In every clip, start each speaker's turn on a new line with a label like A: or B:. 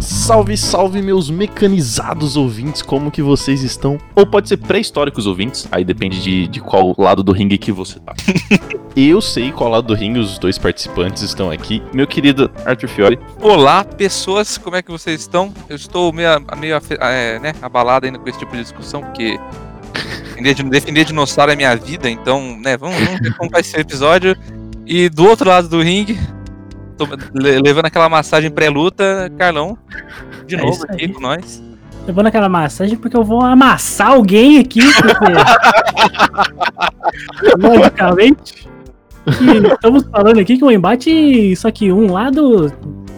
A: Salve, salve meus mecanizados ouvintes, como que vocês estão? Ou pode ser pré-históricos ouvintes, aí depende de, de qual lado do ringue que você tá. Eu sei qual lado do ringue os dois participantes estão aqui. Meu querido Arthur Fiore.
B: Olá, pessoas, como é que vocês estão? Eu estou meio, meio é, né, abalado ainda com esse tipo de discussão, porque defender, de, defender dinossauro é minha vida, então, né, vamos, vamos ver como vai ser o episódio. E do outro lado do ringue, tô levando aquela massagem pré-luta, Carlão, de
C: É
B: novo aqui com nós.
C: Levando aquela massagem porque eu vou amassar alguém aqui, porque. Logicamente. que estamos falando aqui que o embate, só que um lado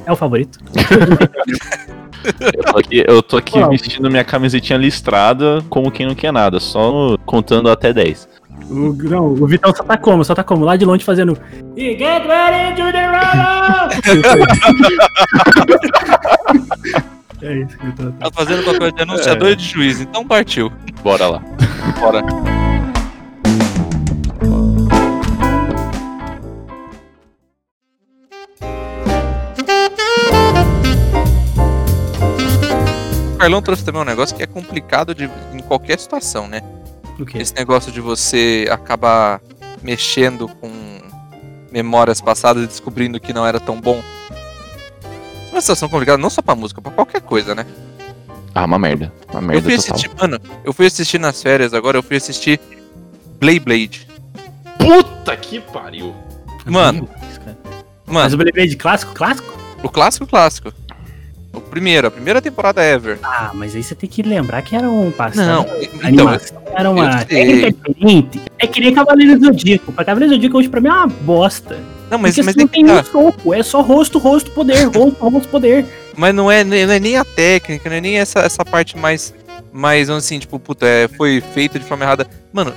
C: é o favorito.
A: Eu tô aqui, eu tô aqui vestindo minha camisetinha listrada como quem não quer nada, só no- contando até 10.
C: O, não, o Vitão só tá como? Só tá como? Lá de longe fazendo. E get ready to the é isso que eu tô.
B: Tá fazendo papel de anunciador e de juiz, então partiu.
A: Bora lá.
B: Bora. Carlão trouxe também um negócio que é complicado de, em qualquer situação, né?
C: O quê?
B: Esse negócio de você acabar mexendo com memórias passadas e descobrindo que não era tão bom. É uma situação complicada, não só pra música, pra qualquer coisa, né?
A: Ah, uma merda. Uma
B: Eu
A: merda
B: fui
A: total.
B: assistir, mano, eu fui assistir nas férias agora, eu fui assistir Blade Blade.
A: Puta que pariu.
B: Mano,
C: Mas
B: mano,
C: o Beyblade clássico, clássico?
B: o clássico clássico. O primeiro, a primeira temporada ever.
C: Ah, mas aí você tem que lembrar que era um passado.
B: Não, então,
C: era uma técnica diferente. É que nem Cavaleiro do Zodíaco. Pra Cavaleiro do Zodíaco hoje pra mim é uma bosta.
B: não, mas,
C: Porque
B: mas, é
C: não tem
B: tá.
C: um soco, é só rosto, rosto, poder, rosto, rosto, poder.
B: mas não é, não é nem a técnica, não é nem essa, essa parte mais, mais assim, tipo, puta, é, foi feito de forma errada. Mano,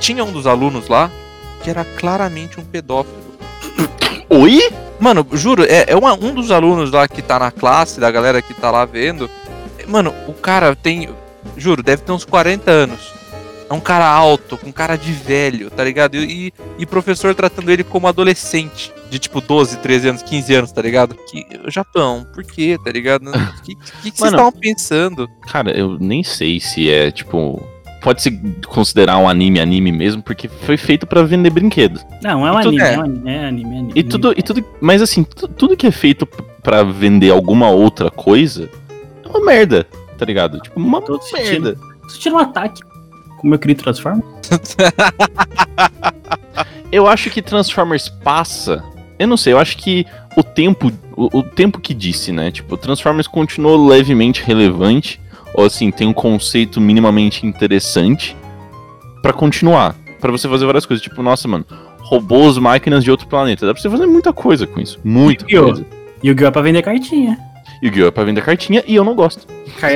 B: tinha um dos alunos lá que era claramente um pedófilo.
A: Oi?
B: Mano, juro, é, é uma- um dos alunos lá que tá na classe, da galera que tá lá vendo. Mano, o cara tem. Juro, deve ter uns 40 anos. É um cara alto, com cara de velho, tá ligado? E, e professor tratando ele como adolescente. De tipo 12, 13 anos, 15 anos, tá ligado? Que, Japão, por quê, tá ligado? O que, que, que vocês
A: Mano.
B: estavam pensando?
A: Cara, eu nem sei se é, tipo. Pode se considerar um anime anime mesmo, porque foi feito pra vender brinquedo.
C: Não, é um anime,
B: é.
C: é um anime, é anime, é anime.
A: E tudo, e tudo, mas assim, tu- tudo que é feito p- pra vender alguma outra coisa é uma merda, tá ligado? Tipo, uma
C: Tô
A: merda.
C: Você tira um ataque com o meu querido Transforma?
A: Eu acho que Transformers passa. Eu não sei, eu acho que o tempo, o, o tempo que disse, né? Tipo, Transformers continuou levemente relevante, ou assim, tem um conceito minimamente interessante pra continuar, Pra você fazer várias coisas, tipo, nossa, mano, robôs, máquinas de outro planeta. Dá pra você fazer muita coisa com isso, muita coisa.
C: Yu-Gi-Oh! é pra vender cartinha.
A: Yu-Gi-Oh! é pra vender cartinha e eu não gosto. Tá?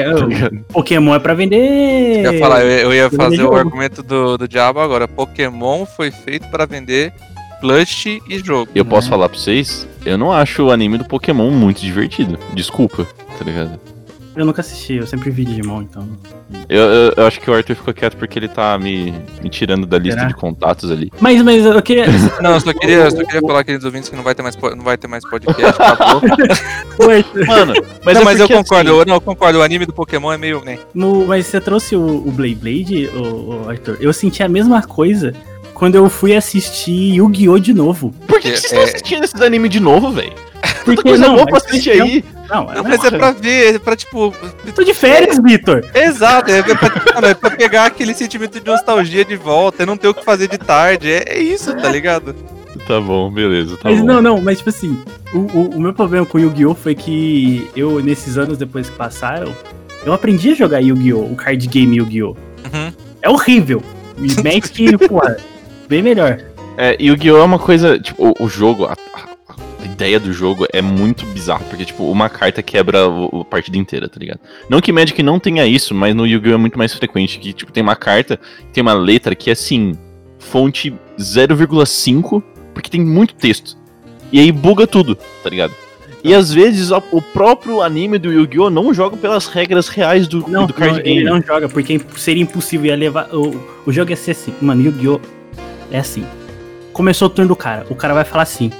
C: Pokémon é pra vender.
B: Eu ia, falar, eu, ia fazer o argumento do, do diabo agora. Pokémon foi feito pra vender plush e jogo.
A: E eu posso
C: Uhum.
A: falar pra vocês, eu não acho o anime do Pokémon muito divertido. Desculpa, tá ligado?
C: Eu nunca assisti, eu sempre vi Digimon, então.
A: Eu, eu, eu acho que o Arthur ficou quieto porque ele tá me, me tirando da lista
C: Será?
A: de contatos ali.
C: Mas, mas eu queria.
B: Não, eu só queria, eu só queria falar, queridos ouvintes, que não vai ter mais, não vai ter mais podcast, acabou.
C: Oi,
A: Mano, mas,
B: não,
A: é
B: mas eu concordo,
A: assim,
B: eu, não, eu concordo, o anime do Pokémon é meio, né?
C: no, mas você trouxe o, o Blade Blade, o, Arthur? Eu senti a mesma coisa quando eu fui assistir Yu-Gi-Oh! de novo.
A: por que, que vocês estão
B: é-
A: assistindo esses animes de novo, velho? Tanta
C: Porque
A: coisa
C: não,
A: boa pra assistir aí.
C: Não,
B: Não,
C: não,
B: mas é pra ver, é pra tipo.
C: tô de férias, Vitor.
B: Exato, é pra, mano, é pra pegar aquele sentimento de nostalgia de volta, é não ter o que fazer de tarde, é, é isso, tá ligado?
A: Tá bom, beleza, tá
C: mas
A: bom.
C: não, não, mas tipo assim, o, o, o meu problema com Yu-Gi-Oh! foi que eu, nesses anos depois que passaram, eu aprendi a jogar Yu-Gi-Oh! o card game Yu-Gi-Oh!
B: Uhum.
C: É horrível. E Magic, porra, bem melhor.
A: É, Yu-Gi-Oh! é uma coisa, tipo, o, o jogo, a, a- ideia do jogo é muito bizarra, porque, tipo, uma carta quebra o, a partida inteira, tá ligado? Não que Magic não tenha isso, mas no Yu-Gi-Oh! é muito mais frequente, que, tipo, tem uma carta, tem uma letra que é, assim, fonte 0,5, porque tem muito texto. E aí buga tudo, tá ligado? E às vezes o próprio anime do Yu-Gi-Oh! não joga pelas regras reais do,
C: Não,
A: do card
C: não,
A: game.
C: ele não joga, porque seria impossível. Ia levar. O, o jogo ia ser assim. Mano, Yu-Gi-Oh! É assim. Começou o turno do cara. O cara vai falar assim.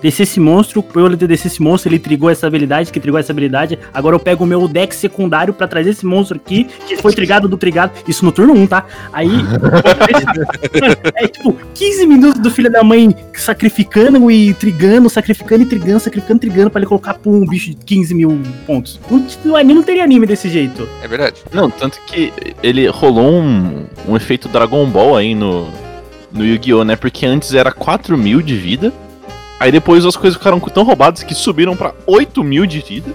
C: Descer esse monstro, pra eu descer esse monstro, ele trigou essa habilidade, que trigou essa habilidade. Agora eu pego o meu deck secundário pra trazer esse monstro aqui, que foi trigado do trigado. Isso no turno 1, tá? Aí. É tipo 15 minutos do filho da mãe sacrificando e trigando, sacrificando e trigando, sacrificando e trigando pra ele colocar pum, um bicho de 15 mil pontos. No anime não teria anime desse jeito.
B: É verdade.
A: Não, tanto que ele rolou um, um efeito Dragon Ball aí no, no Yu-Gi-Oh! né? Porque antes era 4 mil de vida. Aí depois as coisas ficaram tão roubadas que subiram pra 8 mil de vida.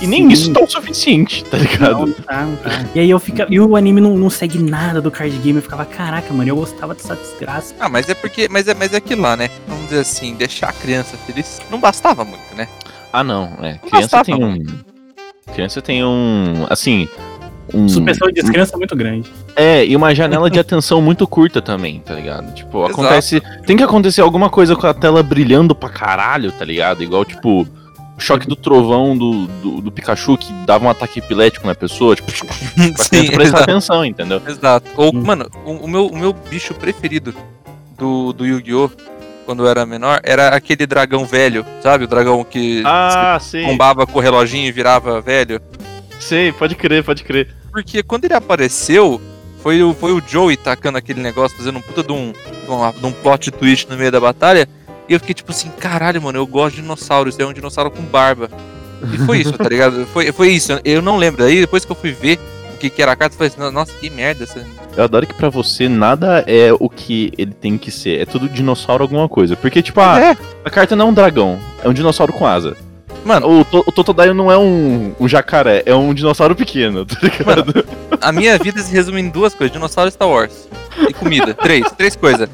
A: E nem
C: Sim.
A: isso tá o suficiente, tá ligado?
C: Não, tá, não tá. E aí eu ficava. E o anime não, não segue nada do card game. Eu ficava, caraca, mano, eu gostava dessa desgraça.
B: Ah, mas é porque. Mas é, mas é aquilo lá, né? Vamos dizer assim, deixar a criança feliz não bastava muito, né?
A: Ah, não. É, criança
B: bastava
A: tem um. Criança tem um. Assim. Um,
C: Suspensão de descrença é muito grande.
A: É, e uma janela de atenção muito curta também, tá ligado? Tipo,
B: Exato.
A: acontece. Tem que acontecer alguma coisa com a tela brilhando pra caralho, tá ligado? Igual, tipo, o choque do trovão do, do, do Pikachu que dava um ataque epilético na pessoa, tipo, pra criança prestar
B: exato.
A: atenção, entendeu?
B: Exato. Ou,
C: Hum.
B: mano, o, o meu, o meu bicho preferido do, do Yu-Gi-Oh! quando eu era menor era aquele dragão velho, sabe? O dragão que
A: Ah,
B: bombava com o reloginho e virava velho.
A: Sei, pode crer, pode crer.
B: Porque quando ele apareceu, foi o, foi o Joey tacando aquele negócio, fazendo um puta de um, de um, de um plot twist no meio da batalha. E eu fiquei tipo assim, caralho, mano, eu gosto de dinossauros, é um dinossauro com barba. E foi isso, tá ligado? Foi, foi isso, eu não lembro. Aí depois que eu fui ver o que, que era a carta, eu falei assim, nossa, que merda essa.
A: Eu adoro que pra você nada é o que ele tem que ser. É tudo dinossauro alguma coisa. Porque, tipo, ah,
B: É.
A: a carta não é um dragão, é um dinossauro com asa.
B: Mano,
A: O, o Totodile não é um, um jacaré, é um dinossauro pequeno, tá ligado?
B: a minha vida se resume em duas coisas: dinossauro e Star Wars. E comida. três. Três coisas.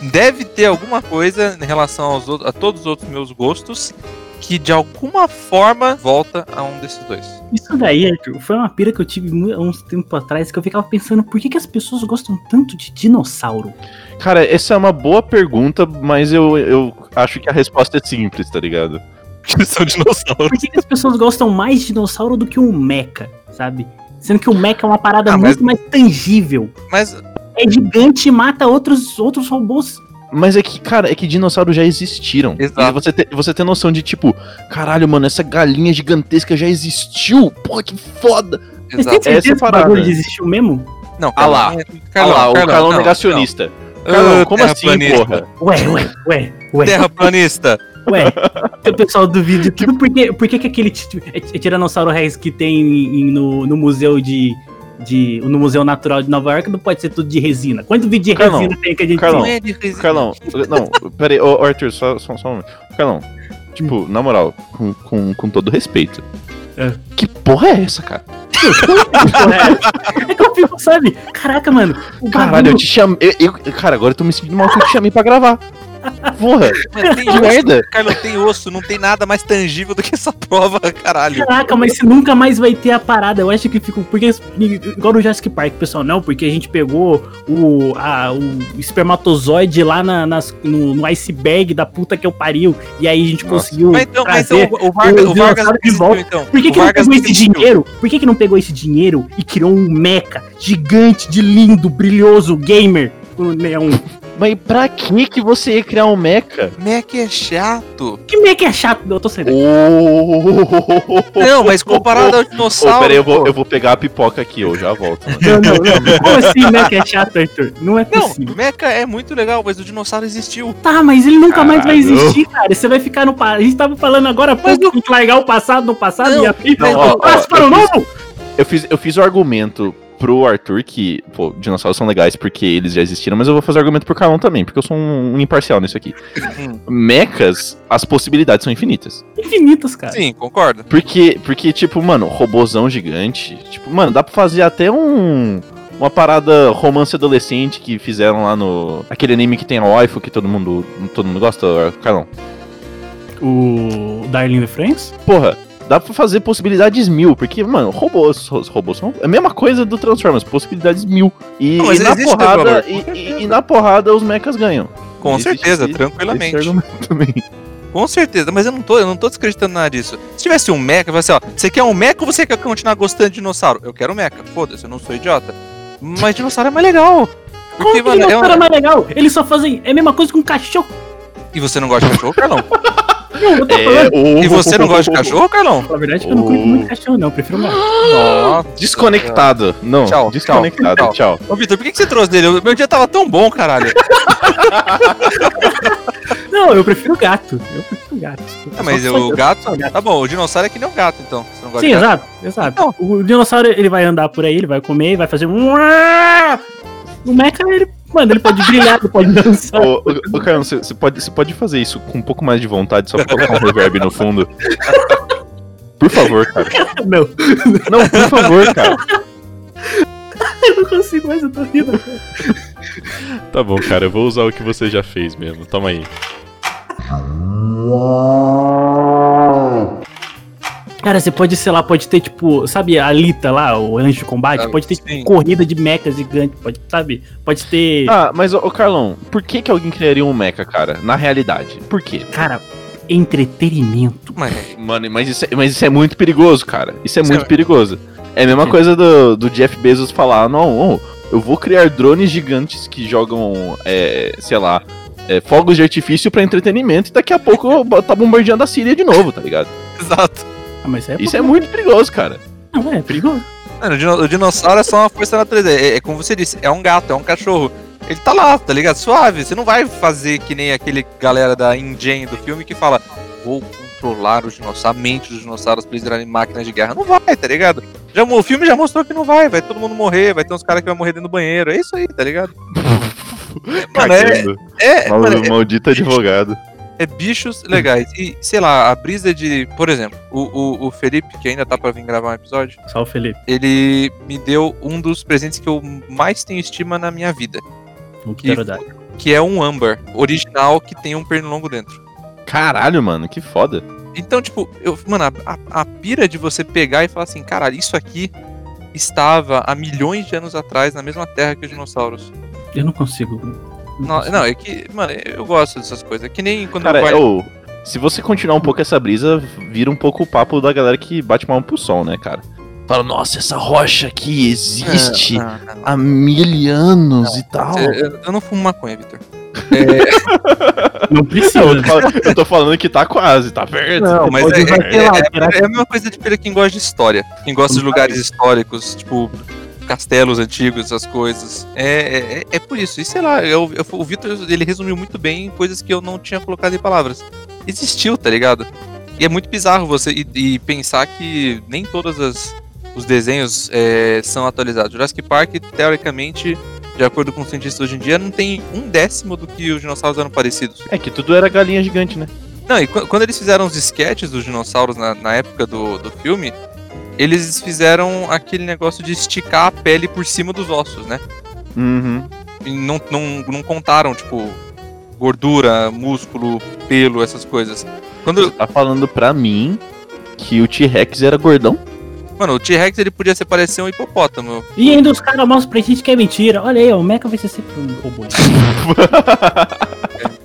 B: Deve ter alguma coisa em relação aos outros, a todos os outros meus gostos que de alguma forma volta a um desses dois.
C: Isso daí, Arthur, foi uma pira que eu tive há uns tempos atrás que eu ficava pensando por que, que as pessoas gostam tanto de dinossauro?
A: Cara, essa é uma boa pergunta, mas eu, eu acho que a resposta é simples, tá ligado?
B: Que são dinossauros.
C: Por que, que as pessoas gostam mais de dinossauro do que um mecha, sabe? Sendo que o mecha é uma parada
B: Ah, mas-
C: muito mais tangível.
B: Mas
C: É gigante e mata outros, outros robôs.
A: Mas é que, cara, é que dinossauros já existiram.
B: Exato.
A: E você ter você ter noção de, tipo, caralho, mano, essa galinha gigantesca já existiu. Porra, que foda.
C: Vocês
B: Exato.
A: essa é a
C: certeza que o
A: parada.
C: bagulho existiu mesmo?
B: Não,
A: Ah lá.
B: Carlão,
A: Olha lá, o
B: não,
A: negacionista.
B: não.
A: Carlão,
B: Ah,
A: como assim,
B: terraplanista.
A: porra?
C: Ué, ué, ué, ué,
B: Terraplanista.
C: Ué. O pessoal do vídeo, tudo porque, por que que aquele ti- é, é Tiranossauro Rex que tem em- no, no museu de, de. no Museu Natural de Nova York não pode ser tudo de resina? Quanto vídeo de
A: Carlão,
C: resina tem que a gente
A: Carlão,
B: Não é de resina.
A: Carlão, não, pera aí, ô, Arthur, só, só, só um momento. Carlão, tipo, na moral, com, com, com todo respeito.
C: É.
A: Que porra é essa, cara?
C: É que eu fico, sabe? Caraca, mano. O
A: Caralho,
C: bagulho-
A: eu te chamei. Eu, eu- cara, agora eu tô me sentindo mal que eu te chamei pra gravar. Porra,
B: Mas tem
A: que
B: osso,
A: merda.
B: Carlão, tem osso, não tem nada mais tangível do que essa prova, caralho.
C: Caraca, mas você nunca mais vai ter a parada. Eu acho que fico. Porque, igual no Jurassic Park, pessoal, não, porque a gente pegou o, a- o espermatozoide lá na- nas- no, no iceberg da puta que eu pariu. E aí a gente
A: Nossa.
C: conseguiu.
B: Mas então, mas
C: trazer
B: então o Vargas,
C: o
B: o Vargas
C: de volta.
B: então.
C: Por que,
B: O
C: que não pegou esse dinheiro? Por que, que não pegou esse dinheiro e criou um mecha gigante, de lindo, brilhoso, gamer com neon?
A: Mas pra que que você ia criar um mecha?
B: Mac é chato.
C: Que mecha é chato? Eu tô saindo.
B: Não, mas comparado ao dinossauro.
A: pera aí, eu vou, eu vou pegar a pipoca aqui, eu já volto. mano.
C: Não, não, não. Como assim mecha é chato, Arthur? Não é
B: Não,
C: possível.
B: Mecha é muito legal, mas o dinossauro existiu.
C: Tá, mas ele nunca mais vai
A: Caralho.
C: existir, cara. Você vai ficar no. A gente tava falando agora há
B: Mas
C: pouco tem que largar o passado no passado
B: Não,
C: e a
A: não, ó, ó,
C: para o
A: eu fiz-
C: novo.
A: Eu fiz, eu fiz o argumento pro Arthur que, pô, dinossauros são legais porque eles já existiram, mas eu vou fazer argumento pro Carlão também, porque eu sou um, um imparcial nisso aqui. Mechas, as possibilidades são infinitas.
C: Infinitos, cara.
B: Sim, concordo.
A: Porque, porque, tipo, mano, robozão gigante. Tipo, mano, dá pra fazer até um. Uma parada romance adolescente que fizeram lá no. Aquele anime que tem a waifu que todo mundo. Todo mundo gosta, Carlão.
C: O Darling the Friends?
A: Porra, dá pra fazer possibilidades mil, porque, mano, robôs, robôs são a mesma coisa do Transformers, possibilidades mil. E,
B: Não,
A: e na
B: existe
A: porrada, e,
B: com
A: e- e na porrada os mechas ganham.
B: Com
A: Existe
B: certeza,
A: esse-
B: tranquilamente.
A: também.
B: Com certeza, mas eu não tô, eu não tô desacreditando nada disso. Se tivesse um mecha, eu falo assim, ó, você quer um mecha ou você quer continuar gostando de dinossauro? Eu quero um mecha. Foda-se, eu não sou idiota. Mas dinossauro é mais legal.
C: Como que
B: mano, é um-
C: dinossauro é mais legal? Eles só fazem. É a mesma coisa que um cachorro.
B: E você não gosta de cachorro, Carlão?
C: Eu
A: É,
B: E você não gosta de cachorro, Carlão?
C: Na verdade, eu não curto muito cachorro, não. Eu prefiro gato.
B: Nossa.
A: Desconectado. Não,
B: Tchau,
A: desconectado.
B: tchau,
A: Tchau.
B: Ô, Vitor, por que, que você trouxe dele? Meu dia tava tão bom, caralho.
C: Não, eu prefiro gato. Eu prefiro gato. desculpa.
B: Ah, mas o gato.
C: gato.
B: Tá bom, o dinossauro é que nem um gato, então. Você não gosta
C: Sim,
B: de gato?
C: exato, exato. O dinossauro ele vai andar por aí, ele vai comer, vai fazer um. O mecha, ele. Mano, ele pode brilhar, ele pode dançar.
A: Ô, ô, ô, Carlão, você pode, você pode fazer isso com um pouco mais de vontade, só pra colocar um reverb no fundo? Por favor, cara.
C: Não,
A: Não, por favor, cara.
C: eu não consigo mais, eu tô rindo.
A: Tá bom, cara, eu vou usar o que você já fez mesmo. Toma aí.
C: Cara, você pode, sei lá, pode ter, tipo, sabe, a Alita lá, o anjo de combate?
B: Ah,
C: pode ter, tipo, corrida de mechas gigante, pode, sabe? Pode ter.
A: Ah, mas, ô, Carlão, por que, que alguém criaria um mecha, cara? Na realidade. Por quê?
C: Cara, entretenimento.
B: Mas,
A: Mano, mas isso, é, mas isso é muito perigoso, cara. Isso é
B: Isso
A: muito
B: é-
A: perigoso. É a mesma coisa do, do Jeff Bezos falar, não, eu vou criar drones gigantes que jogam, é, sei lá, é, fogos de artifício pra entretenimento e daqui a pouco tá bombardeando a Síria de novo, tá ligado?
B: exato.
C: Ah, mas é.
A: Isso é muito perigoso, cara.
C: Não, é perigoso.
B: Mano, o, dino- o dinossauro é só uma força da natureza. É, é como você disse, é um gato, é um cachorro. Ele tá lá, tá ligado? Suave. Você não vai fazer que nem aquele galera da InGen do filme que fala vou controlar os dinossauros, a mente dos dinossauros pra eles virarem máquinas de guerra. Não vai, tá ligado? Já, o filme já mostrou que não vai. Vai todo mundo morrer, vai ter uns caras que vão morrer dentro do banheiro. É isso aí, tá ligado? Mano, é, é, mano, é-
A: maldito advogado.
B: É bichos legais. E, sei lá, a brisa de. Por exemplo, o, o, o Felipe, que ainda tá pra vir gravar um episódio,
C: Só o Felipe.
B: ele me deu um dos presentes que eu mais tenho estima na minha vida.
C: O
B: Que,
C: pterodátilo.
B: que é um âmbar original que tem um pernilongo dentro.
A: Caralho, mano, que foda.
B: Então, tipo, eu, mano, a, a- a pira de você pegar e falar assim, caralho, isso aqui estava há milhões de anos atrás na mesma terra que os dinossauros.
C: Eu não consigo.
B: Não, não, é que, mano, eu gosto dessas coisas. É que nem quando
A: Cara,
B: vai...
A: ô, se você continuar um pouco essa brisa, vira um pouco o papo da galera que bate mal pro som, né, cara? Fala, nossa, essa rocha aqui existe
B: não, não.
A: há mil anos e tal.
B: Eu, eu- eu não fumo maconha, Vitor.
C: Não
A: Não,
C: precisa.
A: eu, tô falando, eu tô falando que tá quase, tá perto.
B: Não, mas é, é- é- é a mesma coisa de quem gosta de história. Quem gosta de lugares históricos, tipo castelos antigos, essas coisas. É, é, é por isso. E sei lá, eu, eu- o Vitor ele resumiu muito bem coisas que eu não tinha colocado em palavras. Existiu, tá ligado? E é muito bizarro você e, e pensar que nem todas as os desenhos é, são atualizados. Jurassic Park, teoricamente, de acordo com os cientistas hoje em dia, não tem um décimo do que os dinossauros eram parecidos.
A: É que tudo era galinha gigante, né?
B: Não, e qu- quando eles fizeram os sketches dos dinossauros na, na época do, do filme, eles fizeram aquele negócio de esticar a pele por cima dos ossos, né?
A: Uhum.
B: E não, não, não contaram, tipo, gordura, músculo, pelo, essas coisas. Quando,
A: Você tá falando pra mim que o T-Rex era gordão?
B: mano, o T-Rex ele podia se parecer um hipopótamo.
C: E ainda os caras mostram pra gente que é mentira. Olha aí, o Mecha vai ser sempre um robô.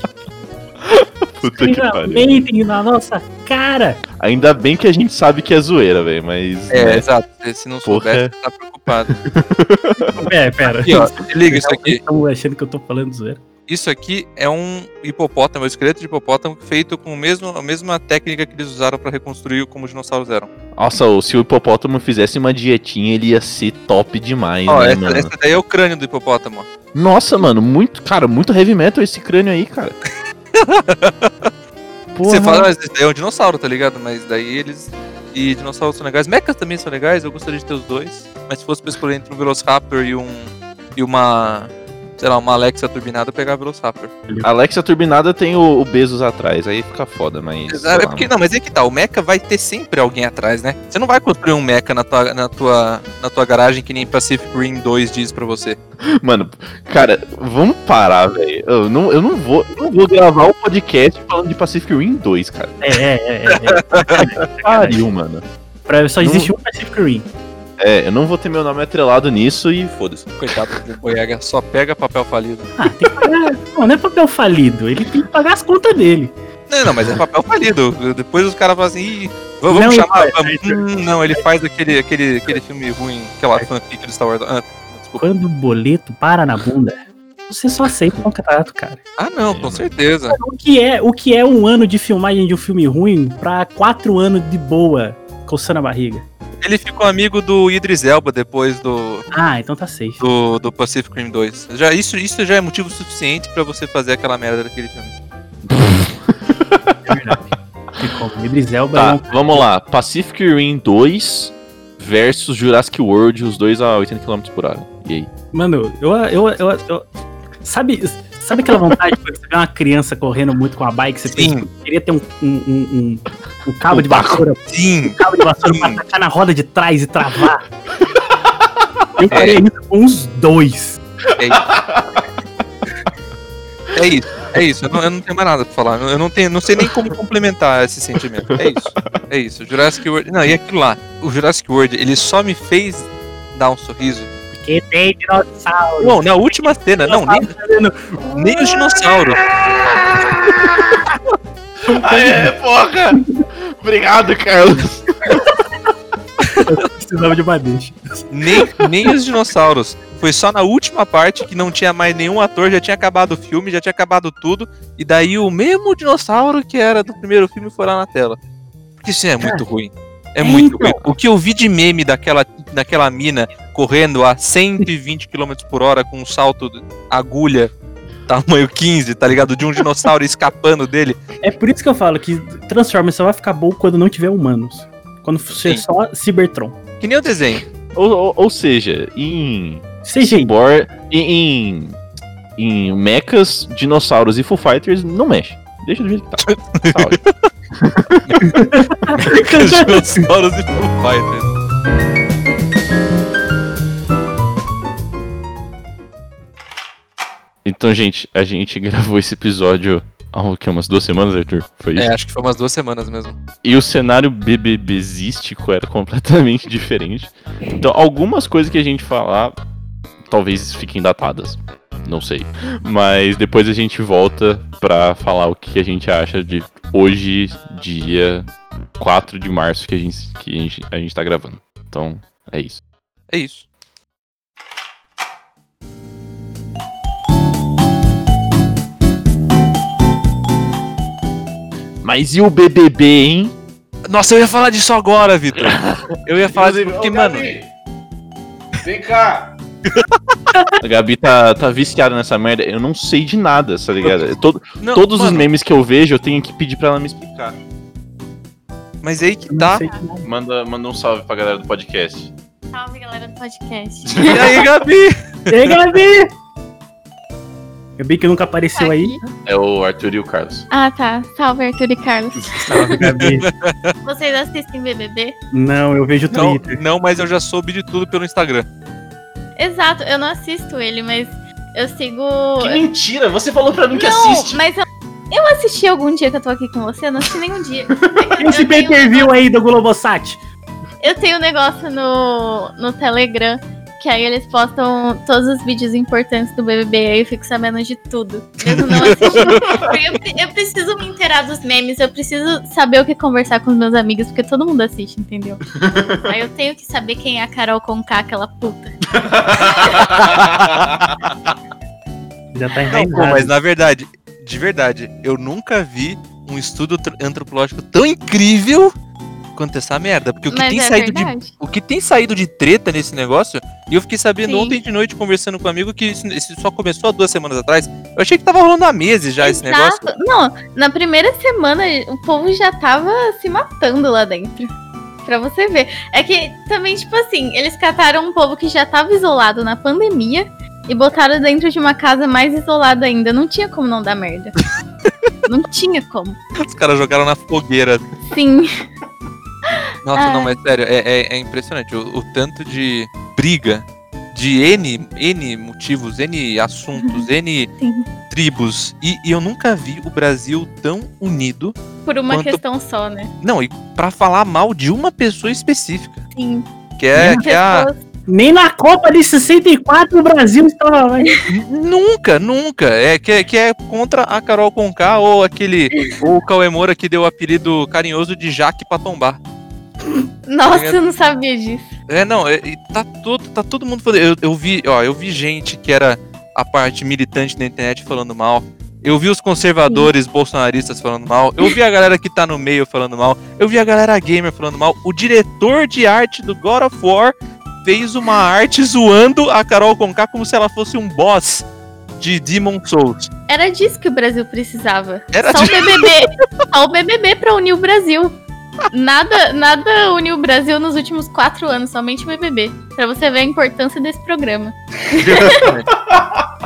A: Puta que pariu.
C: mentem na nossa cara.
A: Ainda bem que a gente sabe que é zoeira, velho, mas.
B: É,
A: né,
B: exato. Se não
A: Porra.
B: soubesse, tá preocupado.
C: É, pera.
B: Aqui, ó, se liga isso aqui.
C: Estão achando que eu tô falando zoeira.
B: Isso aqui é um hipopótamo, um esqueleto de hipopótamo feito com o mesmo, a mesma técnica que eles usaram pra reconstruir como os dinossauros eram.
A: Nossa, se o hipopótamo fizesse uma dietinha, ele ia ser top demais,
B: Ó,
A: né,
B: essa,
A: mano?
B: essa daí é o crânio do hipopótamo.
A: Nossa, mano, muito, cara, muito heavy metal esse crânio aí, cara. Porra.
B: Você fala, mas daí é um dinossauro, tá ligado? Mas daí eles. E dinossauros são legais. Mechas também são legais, eu gostaria de ter os dois. Mas se fosse pra escolher entre um Velociraptor e um. e uma. Sei lá, uma Alexa turbinada, eu pegava o Velociraptor.
A: Alexa Turbinada tem o, o Bezos atrás, aí fica foda, mas. sei
B: É porque, não, mas é que tá, o Mecha vai ter sempre alguém atrás, né? Você não vai construir um Mecha na tua, na tua, na tua garagem que nem Pacific Rim 2 diz pra você.
A: Mano, cara, vamos parar, velho. Eu não, eu não vou, eu não vou gravar um podcast falando de Pacific Rim 2, cara.
C: É, é, é. é, é.
A: Pariu, mano.
C: Pra- só
A: Não-
C: existe um Pacific Rim.
A: É, eu não vou ter meu nome atrelado nisso e foda-se.
B: Coitado do Boyega, só pega papel falido.
C: Ah, tem que pagar. Não, não é papel falido. Ele tem que pagar as contas dele.
B: Não, não, mas é papel falido. Depois os caras falam assim, "Ih, vamos
C: Não,
B: chamar.
C: ele
B: Vamos.
C: faz,
B: Hum, não, ele faz aquele, aquele, aquele filme ruim, aquela fanfic do Star Wars. Ah, desculpa.
C: Quando o boleto para na bunda, você só aceita o contrato, cara.
B: Ah, não, com certeza.
C: O que é, o que é um ano de filmagem de um filme ruim pra quatro anos de boa, coçando a barriga?
B: Ele ficou amigo do Idris Elba depois do,
C: Ah, então tá safe.
B: do, do Pacific Rim 2. Já, isso, isso já é motivo suficiente pra você fazer aquela merda daquele filme.
C: É verdade. Ficou. Idris Elba é
A: Tá,
C: um-
A: vamos lá. Pacific Rim 2 versus Jurassic World, os dois a 80 km por hora. E aí?
C: Mano, eu, eu, eu, eu- Sabe, sabe aquela vontade quando você vê uma criança correndo muito com a bike? Você pensa, queria ter um, um, um, um- cabo de vassoura,
B: Sim,
C: um cabo de vassoura pra tacar na roda de trás e travar. Eu faria isso com uns dois.
B: é isso. É isso, é isso. Eu não, eu não tenho mais nada pra falar. Eu não, tenho, não sei nem como complementar esse sentimento. É isso. É isso. Jurassic World. Não, e aquilo lá. O Jurassic World, ele só me fez dar um sorriso.
C: Porque tem dinossauro.
B: Não, na última cena, não, nem, nem os dinossauros.
A: Aê, porra! Obrigado, Carlos.
C: Precisava de uma deixa.
B: Nem, nem os dinossauros. Foi só na última parte que não tinha mais nenhum ator, já tinha acabado o filme, já tinha acabado tudo. E daí o mesmo dinossauro que era do primeiro filme foi lá na tela. Porque isso é muito ruim. É
C: é,
B: muito
C: então.
B: ruim. O que eu vi de meme daquela, daquela mina correndo a 120 km por hora com um salto de agulha tamanho 15, tá ligado? De um dinossauro escapando dele.
C: É por isso que eu falo que Transformers só vai ficar bom quando não tiver humanos. Quando ser
B: Sim.
C: só Cybertron.
B: Que nem o desenho.
A: Ou, ou, ou seja, em
C: CGI.
A: Cyborg, em, em, em mechas, dinossauros e Foo Fighters, não mexe. Deixa do jeito que tá. Tá.
B: Os dinossauros e Foo Fighters.
A: Então, gente, a gente gravou esse episódio há o quê? umas duas semanas, Arthur? Foi isso?
B: É, acho que foi umas duas semanas mesmo.
A: E o cenário BBBzístico era completamente diferente. Então, algumas coisas que a gente falar talvez fiquem datadas. Não sei. Mas depois a gente volta pra falar o que a gente acha de hoje, dia 4 de março, que a gente, que a gente, a gente tá gravando. Então, é isso.
B: É isso.
A: Mas e o BBB, hein?
B: Nossa, eu ia falar disso agora, Vitor. Eu ia falar disso porque, mano.
A: Vem cá! A Gabi tá, tá viciada nessa merda. Eu não sei de nada, tá ligado? Eu- todo-
B: não,
A: todos os
B: mano,
A: memes que eu vejo, eu tenho que pedir pra ela me explicar.
B: Mas aí que tá.
A: Manda, manda um salve pra galera do podcast.
D: Salve, galera do podcast.
B: E aí, Gabi?
C: E aí, Gabi? Gabi que nunca apareceu aí.
A: É o Arthur e o Carlos.
D: Ah, tá. Salve, Arthur e Carlos.
C: Salve, Gabi.
D: Vocês assistem BBB?
C: Não, eu vejo o
B: Não,
C: Twitter.
B: não, mas eu já soube de tudo pelo Instagram.
D: Exato, eu não assisto ele, mas eu sigo.
A: mentira! Você falou pra mim
D: não, mas eu, eu assisti algum dia que eu tô aqui com você, eu não assisti nenhum dia.
C: Esse
D: eu, tenho,
C: pay-per-view aí do Globosat.
D: eu tenho um negócio no, no Telegram. Que aí eles postam todos os vídeos importantes do BBB, aí eu fico sabendo de tudo. Mesmo não assistindo. Eu, eu preciso me inteirar dos memes, eu preciso saber o que conversar com os meus amigos, porque todo mundo assiste, entendeu? aí eu tenho que saber quem é a Carol Conká, aquela puta.
C: Já tá
B: Não,
C: enraizado.
B: pô, mas na verdade, de verdade, eu nunca vi um estudo tr- antropológico tão incrível quanto essa merda. Porque o que,
D: Mas
B: tem
D: é
B: saído de, o que tem saído de treta nesse negócio, e eu fiquei sabendo
D: Sim.
B: ontem de noite conversando com um amigo que isso, isso só começou há duas semanas atrás. Eu achei que tava rolando há meses já esse negócio.
D: Exato. Não, na primeira semana o povo já tava se matando lá dentro. Pra você ver. É que também, tipo assim, eles cataram um povo que já tava isolado na pandemia e botaram dentro de uma casa mais isolada ainda. Não tinha como não dar merda. não tinha como.
B: Os caras jogaram na fogueira.
D: Sim.
B: Nossa,
D: Ah.
B: não, mas sério, é, é- é impressionante o, o tanto de briga, de N, N motivos, N assuntos, N
D: Sim.
B: tribos. E, e eu nunca vi o Brasil tão unido.
D: Por uma
B: Quanto-
D: questão só, né?
B: Não, e pra falar mal de uma pessoa específica.
D: Sim.
B: Que é, que é a,
C: Nem na Copa de 64 o Brasil estava lá.
B: Nunca, nunca. É que, que é contra a Carol Conká ou aquele. ou o Cauê Moura que deu o apelido carinhoso de Jaque pra tombar.
D: Nossa, eu não sabia disso.
B: É, não, é, tá todo, tá todo mundo falando. Eu, eu vi, ó, eu vi gente que era a parte militante da internet falando mal. Eu vi os conservadores bolsonaristas falando mal. Eu vi a galera que tá no meio falando mal. Eu vi a galera gamer falando mal. O diretor de arte do God of War fez uma arte zoando a Carol Conká como se ela fosse um boss de Demon Souls.
D: Era disso que o Brasil precisava.
B: Era
D: Só o
B: de-
D: BBB. Só o BBB pra unir o Brasil. Nada, nada uniu o Brasil nos últimos quatro anos, somente o BBB. Pra você ver a importância desse programa.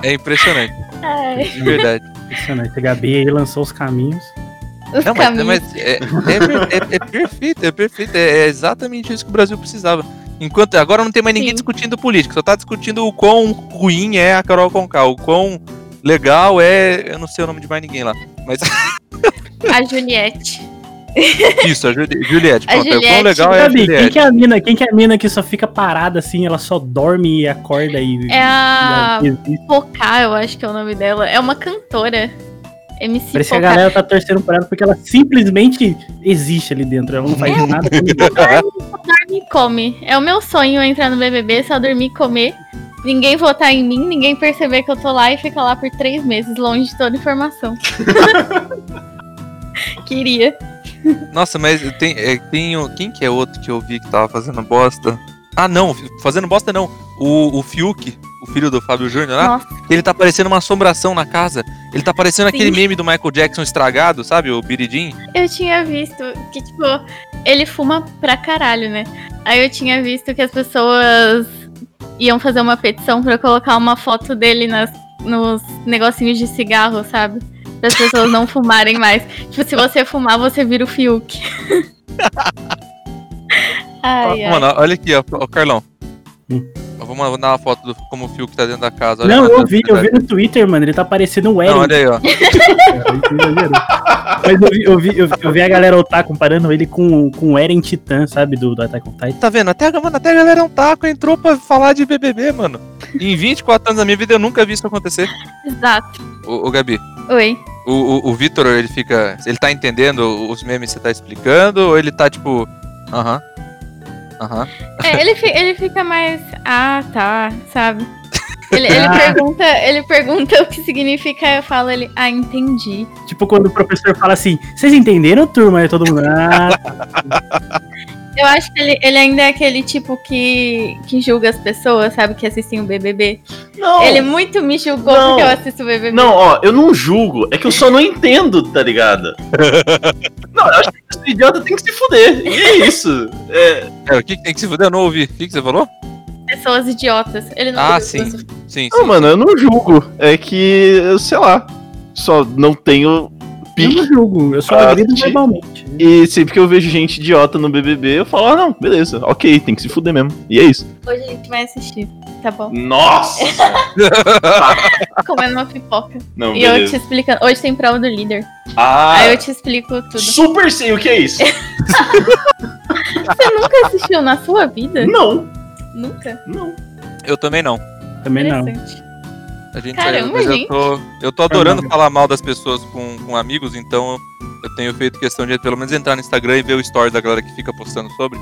B: É impressionante,
D: Ai,
B: de verdade.
C: Impressionante. A Gabi aí lançou os caminhos.
D: os
B: Não, mas,
D: caminhos.
B: mas é, é, é- é perfeito, é perfeito. É, é exatamente isso que o Brasil precisava. Enquanto agora não tem mais ninguém
D: Sim.
B: discutindo política, só tá discutindo o quão ruim é a Carol Conká, o quão legal é. Eu não sei o nome de mais ninguém lá. Mas
D: A Juliette.
B: isso, a Juli- Juliette.
D: A
B: Pronto, é o quão
D: Juliette.
B: legal é a
C: Gabi, quem
B: Juliette.
C: que é a mina? Quem que é a mina que só fica parada assim, ela só dorme e acorda e.
D: É a
C: existe?
D: Pocá, eu acho que é o nome dela. É uma cantora. MC
C: Parece que a galera tá torcendo por ela porque ela simplesmente existe ali dentro. Ela não faz nada. com ninguém.
D: Dorme e come. É o meu sonho entrar no BBB, só dormir e comer. Ninguém votar em mim, ninguém perceber que eu tô lá e ficar lá por três meses, longe de toda informação. Queria.
B: Nossa, mas tem, é, tem o- quem que é outro que eu vi que tava fazendo bosta? Ah, não, fazendo bosta não. O, o Fiuk, o filho do Fábio Júnior lá,
D: Nossa,
B: ele tá parecendo uma assombração na casa. Ele tá parecendo
D: Sim.
B: aquele meme do Michael Jackson estragado, sabe? O Biridim.
D: eu tinha visto que, tipo, ele fuma pra caralho, né? Aí eu tinha visto que as pessoas iam fazer uma petição pra colocar uma foto dele nas, nos negocinhos de cigarro, sabe? Para as pessoas não fumarem mais. Tipo, se você fumar, você vira o Fiuk. ai, ai.
B: Mano, olha aqui, ó, ó, Carlão.
C: Hum.
B: Eu vou mandar uma foto do como o Fiuk tá dentro da casa. olha
C: Não, eu vi, eu vi no Twitter, mano. Ele tá parecendo o Eren.
B: Não, olha aí, ó.
C: Mas eu vi, eu, vi, eu, vi, eu vi a galera otar comparando ele com, com o Eren Titã, sabe? Do, do Attack on Titan.
B: Tá vendo? Até, a- mano, até a galera um taco entrou pra falar de BBB, mano. Em 24 anos da minha vida eu nunca vi isso acontecer.
D: Exato.
B: Ô, ô Gabi,
D: Oi.
B: o, o, o Vitor, ele fica. Ele tá entendendo os memes que você tá explicando? Ou ele tá tipo. Aham. Aham.
D: É, ele, fi- ele fica mais. Ah, tá, sabe? Ele, ele
C: Ah.
D: pergunta, ele pergunta o que significa, eu falo ele, ah, entendi.
C: Tipo quando o professor fala assim: Vocês entenderam, turma? E todo mundo. Ah, tá."
D: Eu acho que ele, ele ainda é aquele tipo que, que julga as pessoas, sabe? Que assistem o BBB.
A: Não,
D: Ele muito me julgou
A: Não.
D: porque eu assisto o BBB.
A: não, ó, eu não julgo. É que eu só não entendo, tá ligado? não, eu acho que esse idiota tem que se fuder. E é isso. É,
B: É, o que, que tem que se fuder? Eu não ouvi. O que, que você falou?
D: Pessoas idiotas. Ele não
B: Ah, sim.
D: pessoas-
B: Sim,
A: não,
B: sim.
A: mano, eu não julgo. É que, eu sei lá, só não tenho
C: eu não julgo, eu só
A: Ah,
C: agrido verbalmente. E
A: E sempre que eu vejo gente idiota no BBB, eu falo, ah, não, beleza, ok, tem que se fuder mesmo. E é isso.
D: Hoje a gente vai assistir, tá bom?
A: Nossa!
D: Comendo uma pipoca.
A: não,
D: E eu te
A: beleza.
D: explicando. Hoje tem prova do líder.
A: Ah,
D: Aí eu te explico tudo.
A: super sei o que é isso.
D: Você nunca assistiu na sua vida?
A: não,
D: Nunca?
A: não.
B: Eu também não.
C: também não.
B: A gente,
D: Caramba,
B: mas
D: gente.
B: Eu tô, eu tô adorando
C: Caramba.
B: falar mal das pessoas com, com amigos, então eu tenho feito questão de pelo menos entrar no Instagram e ver o story da galera que fica postando sobre.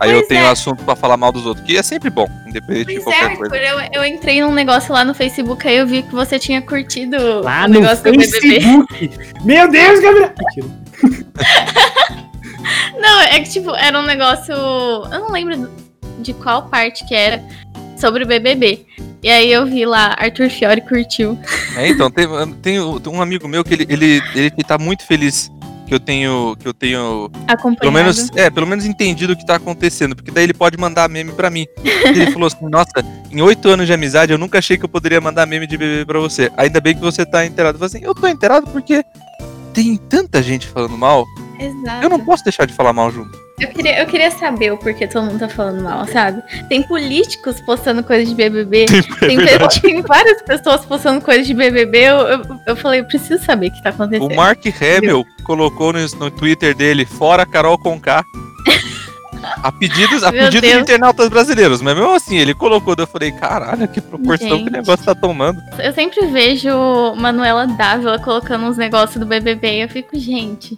B: Aí eu
D: Pois
B: tenho
D: é.
B: assunto pra falar mal dos outros, que é sempre bom, independente de
D: Pois
B: qualquer
D: é,
B: coisa.
D: eu, eu entrei num negócio lá no Facebook, aí eu vi que você tinha curtido
C: Lá
D: o
C: no
D: negócio do BBB.
C: Facebook. Meu Deus, Gabriel!
D: Não, é que tipo, era um negócio. Eu não lembro de qual parte que era sobre o BBB. E aí eu vi lá, Arthur Fiore curtiu.
B: É, então, tem, tem um amigo meu que ele, ele, ele tá muito feliz que eu tenho. Que eu tenho.
D: Acompanhado.
B: Pelo menos, é, pelo menos entendido o que tá acontecendo, porque daí ele pode mandar meme pra mim. Ele falou assim, nossa, em oito anos de amizade eu nunca achei que eu poderia mandar meme de bebê pra você. Ainda bem que você tá inteirado. Eu falei assim, eu tô inteirado porque tem tanta gente falando mal,
D: Exato.
B: eu não posso deixar de falar mal junto.
D: Eu queria, eu queria saber o porquê todo mundo tá falando mal, sabe? Tem políticos postando coisas de BBB. tem, pe- tem várias pessoas postando coisas de BBB. Eu, eu, eu falei, eu preciso saber o que tá acontecendo.
B: O Mark Hamill colocou no, no Twitter dele, fora Carol Conká. A pedidos, a
D: Meu
B: pedidos de internautas brasileiros, mas mesmo assim, ele colocou, eu falei, caralho, que proporção que o
D: Gente.
B: negócio tá tomando.
D: Eu sempre vejo Manuela Dávila colocando uns negócios do BBB e eu fico, gente,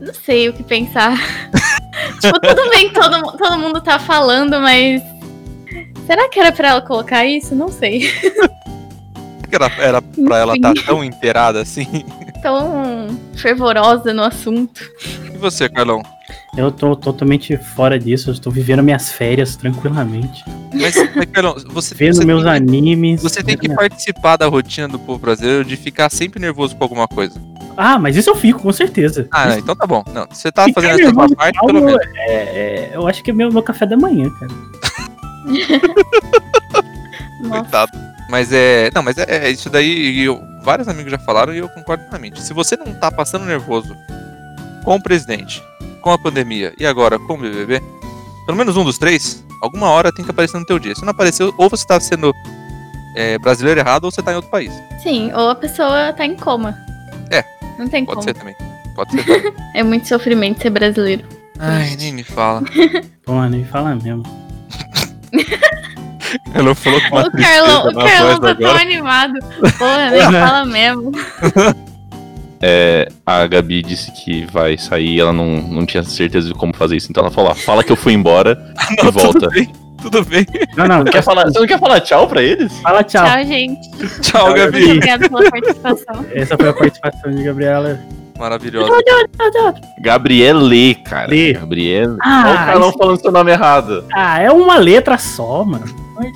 D: não sei o que pensar. tipo, tudo bem que todo, todo mundo tá falando, mas. Será que era pra ela colocar isso? Não sei.
B: Que era, era pra ela estar tão inteirada assim.
D: Tão fervorosa no assunto.
B: E você, Carlão?
C: Eu tô totalmente fora disso, eu estou vivendo minhas férias tranquilamente.
B: Mas, mas, Carlão, você,
C: Vendo
B: você
C: meus
B: tem,
C: animes.
B: você tem que
C: minha-
B: participar da rotina do povo brasileiro de ficar sempre nervoso com alguma coisa.
C: Ah, mas isso eu fico, com certeza.
B: Ah,
C: Isso-
B: então tá bom. Não, você tá
C: Ficar
B: fazendo essa parte, pelo menos.
C: é, é, eu acho que é meu, meu café da manhã, cara.
B: Coitado. Mas é. Não, mas é, é isso daí. e eu- vários amigos já falaram e eu concordo plenamente. Se você não tá passando nervoso com o presidente, com a pandemia e agora com o BBB, pelo menos um dos três, alguma hora tem que aparecer no teu dia. Se não apareceu, ou você tá sendo é, brasileiro errado ou você tá em outro país.
D: Sim, ou a pessoa tá em coma. Não tem
B: Pode
D: como.
B: ser também. Pode ser. também.
D: É muito sofrimento ser brasileiro.
B: Ai, nem me fala.
C: Pô, nem fala mesmo.
B: Ela falou com uma
D: O Carlão, o Carlão tá tão animado. Porra, nem fala mesmo.
A: É, a Gabi disse que vai sair, ela não, não tinha certeza de como fazer isso. Então ela falou: ó, fala que eu fui embora e
B: Não,
A: volta.
B: Tudo bem.
C: Não, não,
A: Quer falar, você não quer falar tchau pra eles?
C: fala tchau.
D: Tchau, gente.
B: Tchau,
D: Muito
B: Gabi.
D: obrigada pela participação.
C: Essa foi a participação de Gabriela.
B: Maravilhosa.
A: Gabriele, cara.
C: Lê.
A: Gabriele.
C: Ah,
A: Olha o Carlão
C: isso-
A: falando seu nome errado.
C: Ah, é uma letra só, mano.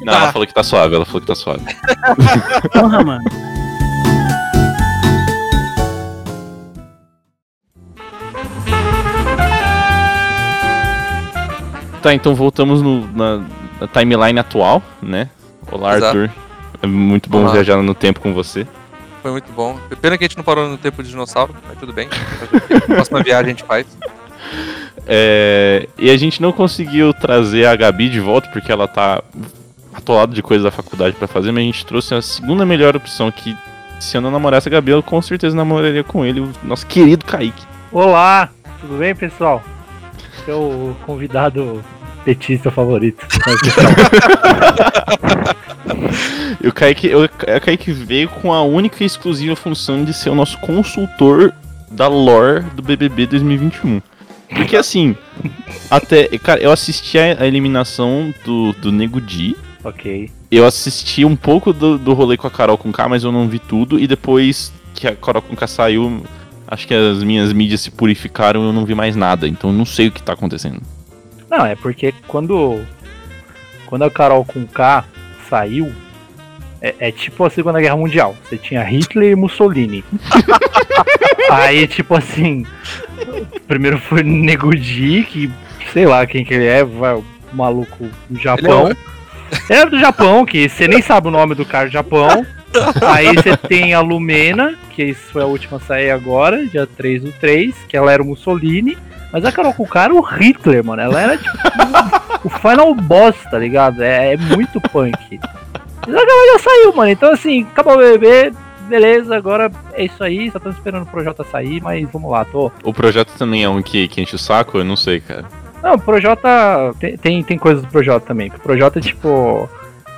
A: Não, ela falou que tá suave, ela falou que tá suave.
C: Porra, mano.
A: Tá, então voltamos no- na, na timeline atual, né? Olá,
B: Exato.
A: Arthur. É muito bom
B: Olá.
A: viajar no tempo com você.
B: Foi muito bom. Pena que a gente não parou no tempo de dinossauro, mas tudo bem. Próxima viagem a gente faz.
A: É, e a gente não conseguiu trazer a Gabi de volta porque ela tá atolada de coisas da faculdade pra fazer, mas a gente trouxe a segunda melhor opção que se eu não namorasse a Gabi, eu com certeza namoraria com ele, o nosso querido Kaique.
E: Olá, tudo bem, pessoal? Seu convidado petista favorito.
A: E o Kaique, o Ka- Kaique veio com a única e exclusiva função de ser o nosso consultor da lore do BBB 2021. Porque assim, até, cara, eu assisti a a eliminação do, do Nego Di,
E: ok.
A: eu assisti um pouco do, do rolê com a Carol com K, mas eu não vi tudo. E depois que a Carol com K saiu, acho que as minhas mídias se purificaram e eu não vi mais nada. Então eu não sei o que tá acontecendo.
E: Não, é porque quando. Quando a Carol com K saiu, é, é tipo a Segunda Guerra Mundial. Você tinha Hitler e Mussolini. Aí, tipo assim. Primeiro foi Nego Di, que sei lá quem que ele é, vai, o maluco do Japão. Ele é do Japão, que você nem sabe o nome do cara do Japão. Aí você tem a Lumena, que isso foi a última a sair agora, dia 3 do 3, que ela era o Mussolini. Mas a Carol Conká era o Hitler, mano. Ela era tipo o final boss, tá ligado? É, é muito punk. Que ela já saiu, mano. Então assim, acabou o BBB, beleza, agora é isso aí. Só tô esperando o Projota sair, mas vamos lá, tô.
A: O projeto também é um que, que enche o saco? Eu não sei, cara.
E: Não, o Projota. Tem, tem, tem coisas do Projota também. que O Projota é tipo.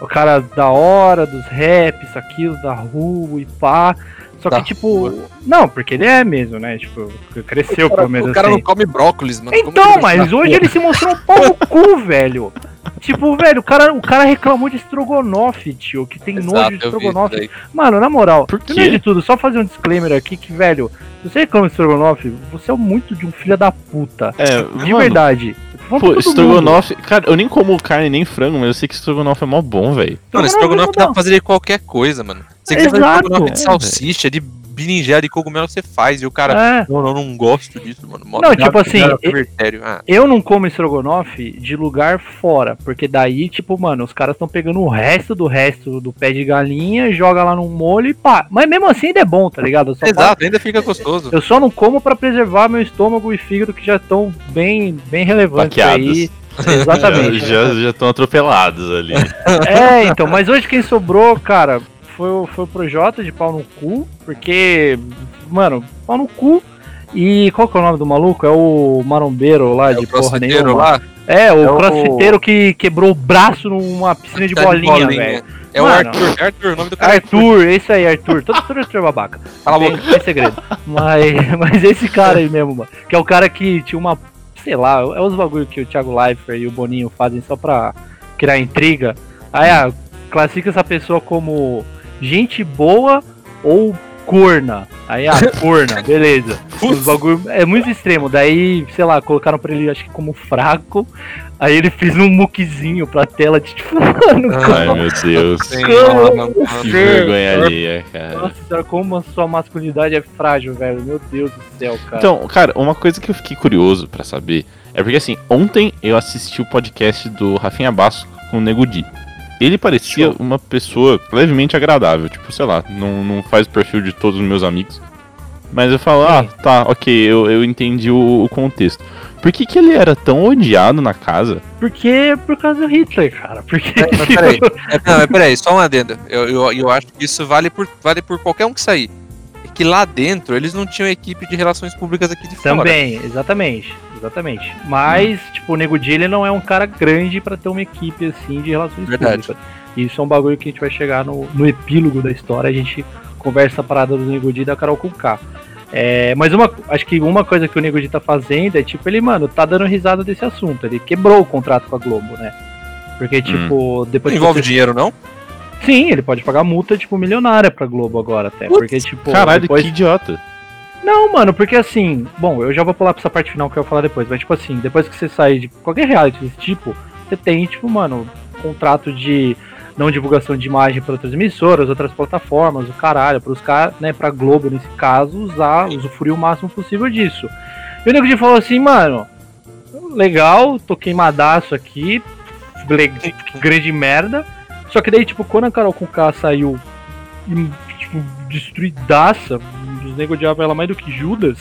E: O cara da hora, dos raps, aquilo, da rua e pá. Só
B: Da
E: que, tipo. Não, porque ele é mesmo, né? Tipo, cresceu pelo menos
B: o cara
E: assim.
B: não come brócolis, mano.
E: Então, mas hoje ele se mostrou um pau no cu, velho. Tipo, velho, o cara, o cara reclamou de estrogonofe, tio, que tem
B: Exato,
E: nojo de estrogonofe. Mano, na moral, primeiro de tudo, só fazer um disclaimer aqui que, velho, você reclama de estrogonofe, você é muito de um filho da puta.
A: É,
E: De verdade. Tô falando
A: Pô, estrogonofe. Cara, eu nem como carne nem frango, mas eu sei que estrogonofe é mó bom, velho.
B: Mano, estrogonofe dá pra fazer de qualquer coisa, mano. Você quiser fazer estrogonofe de
A: É,
B: salsicha, de berinjela, de cogumelo, você faz. E o cara,
E: É.
B: não, não, não gosto disso, mano. Mó-
E: Não, tipo assim, e-
B: critério. Ah,
E: Eu não como estrogonofe de lugar fora, porque daí, tipo, mano, os caras estão pegando o resto do resto do pé de galinha, joga lá no molho e pá. Mas mesmo assim ainda é bom, tá ligado? Eu só
B: Exato, ainda fica gostoso.
E: Eu só não como pra preservar meu estômago e fígado que já estão bem, bem relevantes
A: Baqueados.
E: aí. Exatamente.
A: Já já estão atropelados ali.
E: É, então, mas hoje quem sobrou, cara, foi, o- foi o Projota de pau no cu, porque, mano, pau no cu. E qual que é o nome do maluco? É o marombeiro lá
B: É
E: de
B: o
E: porra nenhuma.
B: lá.
E: É, o
B: É o-
E: crossfiteiro que quebrou o braço numa piscina de
B: Tá
E: bolinha, velho.
B: É o
E: Mano.
B: Arthur. É Arthur, o nome do cara é
E: Arthur, esse aí, Arthur. Todo todo Arthur é babaca.
B: Cala a boca.
E: tem segredo. Mas, mas esse cara aí mesmo, mano. Que é o cara que tinha uma. Sei lá, é os bagulho que o Thiago Leifert e o Boninho fazem só pra criar intriga. Aí, ah, classifica essa pessoa como gente boa ou corna. Aí, ah, corna, beleza. Os bagulho é muito extremo. Daí, sei lá, colocaram pra ele, acho que como fraco. Aí ele fez um muquezinho pra tela de tipo, mano,
A: Ai, meu Deus.
B: Mano.
A: Que vergonha alheia, cara.
E: Nossa senhora, como a sua masculinidade é frágil, velho. Meu Deus do céu, cara.
A: Então, cara, uma coisa que eu fiquei curioso pra saber é porque assim, ontem eu assisti o podcast do Rafinha Basso com o Nego Di. Ele parecia uma pessoa levemente agradável, tipo, sei lá, não, não faz o perfil de todos os meus amigos. Mas eu falo, ah, tá, ok, eu, eu entendi o, o contexto. Por que, que ele era tão odiado na casa?
E: Porque por causa do Hitler, cara. Porque.
B: Mas peraí, é, não, mas peraí, só uma adenda. Eu, eu, eu acho que isso vale por, vale por qualquer um que sair. Que lá dentro eles não tinham equipe de relações públicas aqui de fora.
E: Também, exatamente. Exatamente. Mas, tipo, o Nego Di, ele não é um cara grande pra ter uma equipe assim de relações
B: Verdade.
E: públicas. Isso é um bagulho que a gente vai chegar no, no epílogo da história, a gente conversa a parada do Nego Di e da Carol com K. É, mas uma, acho que uma coisa que o Nego Di tá fazendo é, tipo, ele, mano, tá dando risada desse assunto. Ele quebrou o contrato com a Globo, né? Porque, tipo, depois
B: Não envolve
E: você-
B: dinheiro, não?
E: Sim, ele pode pagar multa, tipo, milionária pra Globo agora até.
B: Putz,
E: porque, tipo,
A: Caralho,
E: depois...
A: que idiota.
E: Não, mano, porque assim, bom, eu já vou pular pra essa parte final que eu vou falar depois, mas tipo assim, depois que você sair de qualquer reality desse tipo, você tem, tipo, mano, contrato de não divulgação de imagem para outras emissoras, outras plataformas, o caralho, pros caras, né, pra Globo nesse caso, usar, usufruir o máximo possível disso. E o Nego Di falou assim, mano, legal, tô queimadaço aqui, grande merda. Só que daí, tipo, quando a Carol com K saiu, tipo, destruidaça, os nego odiavam ela mais do que Judas,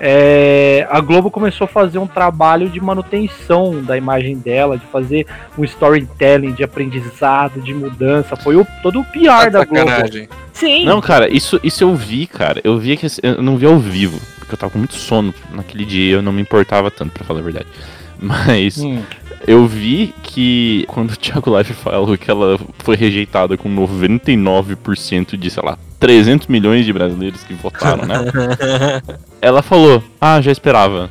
E: é, a Globo começou a fazer um trabalho de manutenção da imagem dela, de fazer um storytelling, de aprendizado, de mudança. Foi o, todo o PR da Globo.
B: Sacanagem.
E: Sim.
A: Não, cara, isso, isso eu vi, cara. Eu vi que eu não vi ao vivo, porque eu tava com muito sono naquele dia, eu não me importava tanto, pra falar a verdade. Mas
E: Hum.
A: eu vi que quando o Thiago Life falou que ela foi rejeitada com 99% de, sei lá, 300 milhões de brasileiros que votaram, né? ela falou: "Ah, já esperava".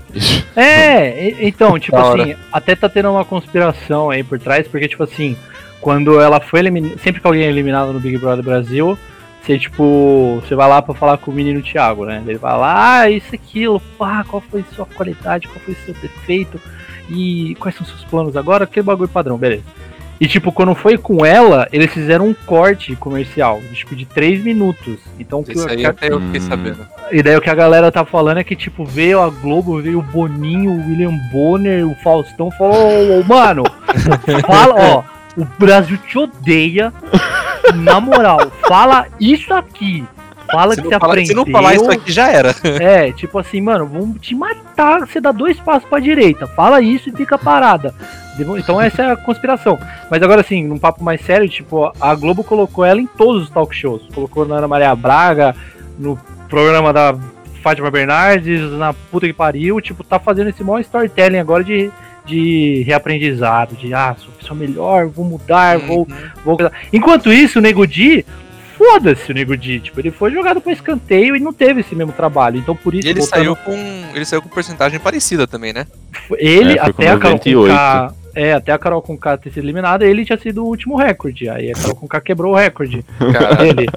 E: É, então, tipo assim, até tá tendo uma conspiração aí por trás, porque, tipo assim, quando ela foi eliminada. Sempre que alguém é eliminado no Big Brother Brasil, você, tipo, você vai lá pra falar com o menino Thiago, né? Ele vai lá, ah, isso, aquilo, pá, qual foi sua qualidade, qual foi seu defeito, e quais são seus planos agora, aquele bagulho padrão, beleza. E, tipo, quando foi com ela, eles fizeram um corte comercial, de, tipo, de 3 minutos. Então, o que,
B: Isso aí
E: que-
B: até eu fiquei
A: Hum.
B: sabendo.
E: e daí o que a galera tá falando é que, tipo, veio a Globo, veio o Boninho, o William Bonner, o Faustão, falou, ô, mano, fala, ó, o Brasil te odeia, na moral, fala isso aqui. Fala
B: Se
E: que você
B: falar, se
E: aprendeu.
B: não falar isso aqui, já era.
E: É, tipo assim, mano, vamos te matar, você dá dois passos pra direita, fala isso e fica parada. Então essa é a conspiração. Mas agora assim, num papo mais sério, tipo, a Globo colocou ela em todos os talk shows. Colocou na Ana Maria Braga, no programa da Fátima Bernardes, na puta que pariu, tipo, tá fazendo esse maior storytelling agora de, de reaprendizado, de ah, sou pessoa melhor, vou mudar, vou, vou. Enquanto isso, o Nego Di, foda-se o Nego Di, tipo, ele foi jogado pra escanteio e não teve esse mesmo trabalho. Então por isso
B: E ele
E: voltando-
B: saiu com. Ele saiu com porcentagem parecida também, né?
E: ele,
A: É, foi com
E: até a Carol
A: 98.
E: Conká, é, até a Carol Conká ter sido eliminada, ele tinha sido o último recorde. Aí a Carol Conká quebrou o recorde dele.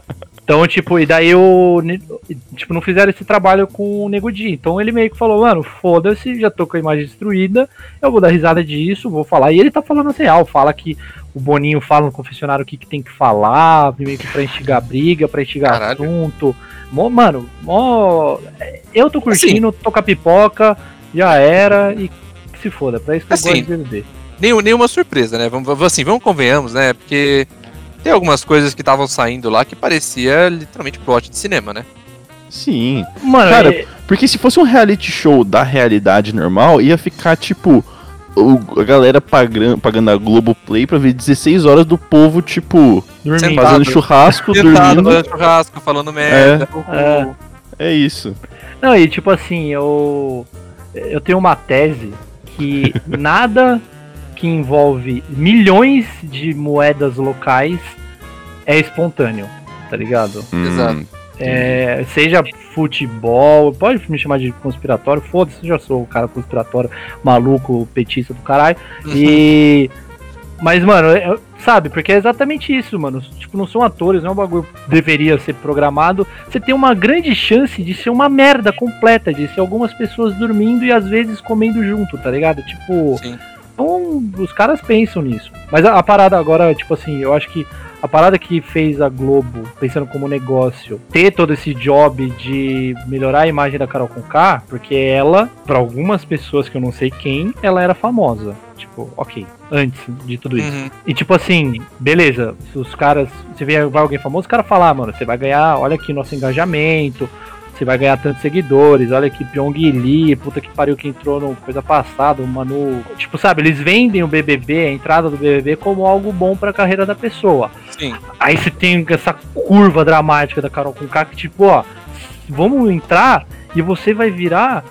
E: Então, tipo, e daí o. Tipo, não fizeram esse trabalho com o Nego Di. Então ele meio que falou, mano, foda-se, já tô com a imagem destruída, eu vou dar risada disso, vou falar. E ele tá falando assim, real, fala que o Boninho fala no confessionário o que, que tem que falar, meio que pra instigar briga, pra instigar
B: Caralho.
E: assunto. Mó, mano, mó. Eu tô
B: Assim.
E: curtindo, tô com a pipoca, já era, e que se foda, pra isso que
B: Assim,
E: eu gosto de BBB.
B: nenhum, nenhuma surpresa, né? Vamos, vamos- assim, vamos convenhamos, né? Porque tem algumas coisas que estavam saindo lá que parecia literalmente plot de cinema, né?
A: Sim.
E: Mano,
A: Cara,
E: é-
A: Porque se fosse um reality show da realidade normal, ia ficar tipo o- a galera pagando, pagando a Globoplay pra ver 16 horas do povo, tipo,
E: dormindo.
B: Sentado.
A: fazendo churrasco,
B: Sentado,
A: dormindo.
B: fazendo churrasco, falando merda.
E: É.
A: É isso.
E: Não, e tipo assim, eu. Eu tenho uma tese que nada que envolve milhões de moedas locais é espontâneo, tá ligado?
A: Hum,
B: Exato.
E: É, seja futebol, pode me chamar de conspiratório, foda-se, eu já sou o cara conspiratório, maluco, petista do caralho. E. Mas, mano, é- sabe, porque é exatamente isso, mano. Tipo, não são atores, não é um bagulho que deveria ser programado. Você tem uma grande chance de ser uma merda completa, de ser algumas pessoas dormindo e às vezes comendo junto, tá ligado? Tipo.
B: Sim.
E: Então, os caras pensam nisso. Mas a, a parada agora, tipo assim, eu acho que a parada que fez a Globo, pensando como negócio, ter todo esse job de melhorar a imagem da Carol Conká, porque ela, pra algumas pessoas que eu não sei quem, ela era famosa. Tipo, ok, antes de tudo isso.
B: Uhum.
E: E tipo assim, beleza, se os caras. Você vê vai alguém famoso, o cara fala, ah, mano, você vai ganhar, olha aqui nosso engajamento, você vai ganhar tantos seguidores, olha aqui Pyong Lee, puta que pariu que entrou no coisa passada, o Manu. Tipo, sabe, eles vendem o BBB, a entrada do BBB, como algo bom pra carreira da pessoa.
B: Sim.
E: Aí você tem essa curva dramática da Carol com que tipo, ó, vamos entrar e você vai virar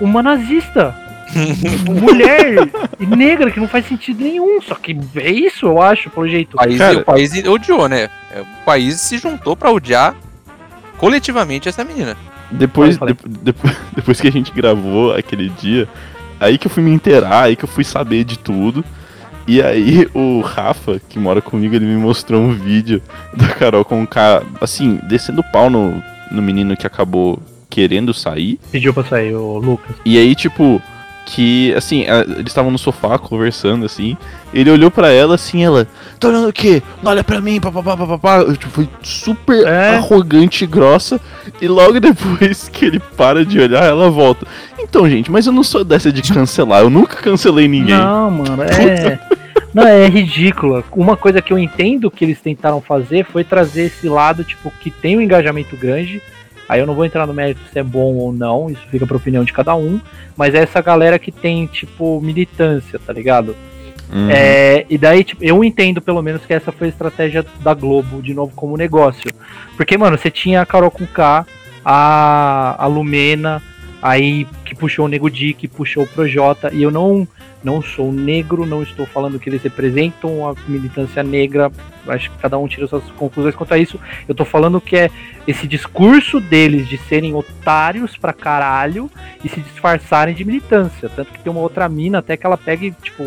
E: uma nazista. mulher e negra que não faz sentido nenhum. Só que é isso, eu acho, pelo jeito.
B: O país,
A: Cara-
B: o país odiou, né? É, O país se juntou pra odiar coletivamente essa menina.
A: Depois, de- depois, depois que a gente gravou aquele dia, aí que eu fui me inteirar, aí que eu fui saber de tudo. E aí o Rafa, que mora comigo, ele me mostrou um vídeo da Carol com K, assim, descendo pau no, no menino que acabou querendo sair.
E: Pediu pra sair o Lucas.
A: E aí, tipo, que, assim, a- eles estavam no sofá conversando, assim. Ele olhou pra ela, assim, ela, tá olhando o quê? Olha pra mim, papapá, papapá. Tipo, foi super
E: É.
A: arrogante e grossa. E logo depois que ele para de olhar, ela volta. Então, gente, mas eu não sou dessa de cancelar. Eu nunca cancelei ninguém.
E: Não, mano, é. Não, é ridícula. Uma coisa que eu entendo que eles tentaram fazer foi trazer esse lado, tipo, que tem um engajamento grande. Aí eu não vou entrar no mérito se é bom ou não, isso fica pra opinião de cada um. Mas é essa galera que tem, tipo, militância, tá ligado?
A: Uhum.
E: É, e daí, tipo, eu entendo pelo menos que essa foi a estratégia da Globo, de novo, como negócio. Porque, mano, você tinha a Carol com K, a, a Lumena, aí que puxou o Nego Di, que puxou o Projota, e eu não, não sou negro, não estou falando que eles representam a militância negra, acho que cada um tira suas conclusões quanto a isso. Eu tô falando que é esse discurso deles de serem otários pra caralho e se disfarçarem de militância. Tanto que tem uma outra mina até que ela pega e, tipo.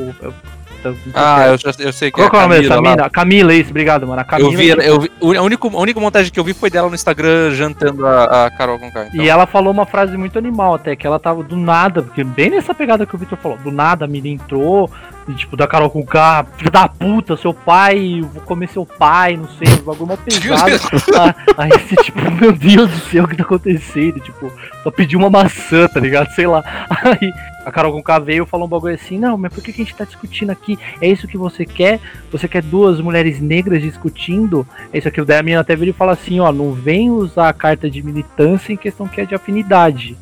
E: Não sei
B: Ah,
E: é-
B: eu, já, eu sei que
E: qual que é o nome dessa
B: Camila lá.
E: mina? Camila, isso, obrigado, mano. A Camila.
B: Eu vi, eu vi, a, única, a única montagem que eu vi foi dela no Instagram jantando a, a Carol com Então,
E: E ela falou uma frase muito animal até, que ela tava do nada, porque bem nessa pegada que o Victor falou, do nada a mina entrou, e tipo, da Carol com K, filho da puta, seu pai, vou comer seu pai, não sei, um bagulho mó pesado. Ah, Aí você, tipo, meu Deus do céu, o que tá acontecendo? Tipo, só pediu uma maçã, tá ligado? Sei lá. Aí a Carol com K veio e falou um bagulho assim, não, mas por que, que a gente tá discutindo aqui? É isso que você quer? Você quer duas mulheres negras discutindo? É isso aqui. Daí a menina até veio e fala assim, ó, não vem usar a carta de militância em questão que é de afinidade.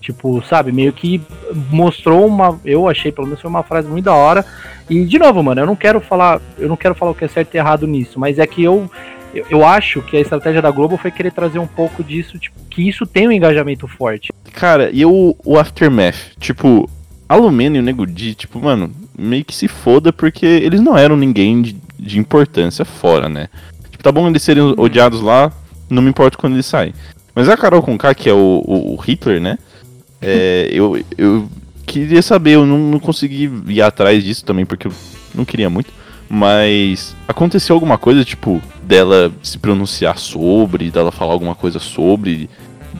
E: Tipo, sabe, meio que mostrou uma. Eu achei, pelo menos foi uma frase muito da hora. E, de novo, mano, eu não quero falar. Eu não quero falar o que é certo e errado nisso, mas é que eu. Eu, eu acho que a estratégia da Globo foi querer trazer um pouco disso, tipo, que isso tem um engajamento forte.
A: Cara, e o, o Aftermath? Tipo, a Lumena e o Nego Di, tipo, mano, meio que se foda porque eles não eram ninguém de, de importância fora, né? Tipo, tá bom eles serem odiados lá, não me importa quando eles saem. Mas a Carol Conká, que é o, o, o Hitler, né? É, eu, eu queria saber, eu não, não consegui ir atrás disso também, porque eu não queria muito. Mas aconteceu alguma coisa, tipo, dela se pronunciar sobre, dela falar alguma coisa sobre,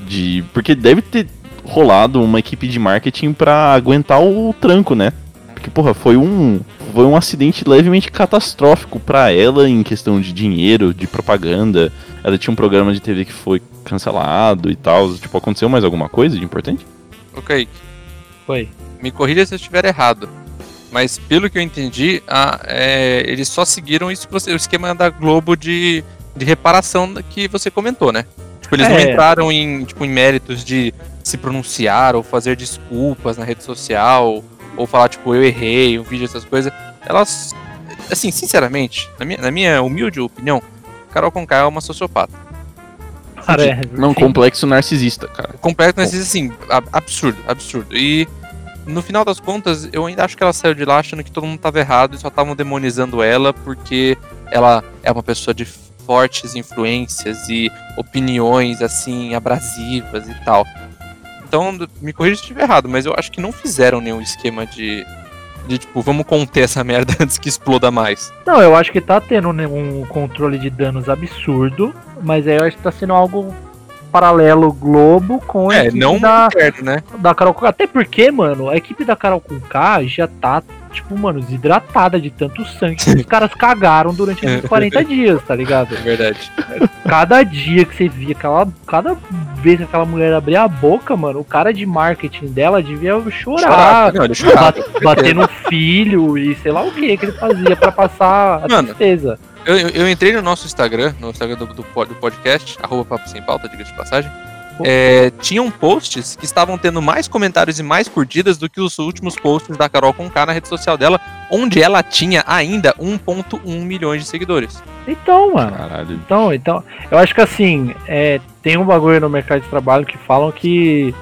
A: de. Porque deve ter rolado uma equipe de marketing pra aguentar o tranco, né? Porque, porra, foi um. Foi um acidente levemente catastrófico pra ela em questão de dinheiro, de propaganda. Ela tinha um programa de TV que foi cancelado e tal. Tipo, aconteceu mais alguma coisa de importante?
B: Ok,
E: Foi.
B: me corrija se eu estiver errado. Mas pelo que eu entendi, a- é, eles só seguiram isso que você, o esquema da Globo de, de reparação que você comentou, né? Tipo, eles não
E: É.
B: entraram em, tipo, em méritos de se pronunciar ou fazer desculpas na rede social, ou falar, tipo, eu errei, um vídeo, essas coisas. Elas, assim, sinceramente, na minha, na minha humilde opinião, Carol Conká é uma sociopata.
E: Cara, é,
A: Não, complexo narcisista, cara.
B: Completo narcisista, assim, ab- absurdo, absurdo. E no final das contas, eu ainda acho que ela saiu de lá achando que todo mundo tava errado e só estavam demonizando ela porque ela é uma pessoa de fortes influências e opiniões assim abrasivas e tal. Então, me corrija se estiver errado, mas eu acho que não fizeram nenhum esquema de de tipo, vamos conter essa merda antes que exploda mais.
E: Não, eu acho que tá tendo um controle de danos absurdo, mas aí eu acho que tá sendo algo paralelo Globo com a
B: É,
E: equipe
B: não
E: da,
B: perto, né?
E: da Carol Conká. Até porque, mano, a equipe da Carol Conká já tá, tipo, mano, desidratada de tanto sangue que os caras cagaram durante esses 40 dias, tá ligado?
B: É verdade.
E: Cada dia que você via aquela. Cada vez que aquela mulher abria a boca, mano, o cara de marketing dela devia chorar.
B: Não, ele chorava.
E: Bat- bater no filho e sei lá o que que ele fazia pra passar a
B: Mano.
E: tristeza.
B: Eu, eu- eu entrei no nosso Instagram, no Instagram do, do, do podcast, arroba Papo Sem Pauta, diga de passagem. É, tinham posts que estavam tendo mais comentários e mais curtidas do que os últimos posts da Carol Conká na rede social dela, onde ela tinha ainda 1.1 milhões de seguidores.
E: Então, mano.
A: Caralho.
E: Então, então, eu acho que assim, é, tem um bagulho no mercado de trabalho que falam que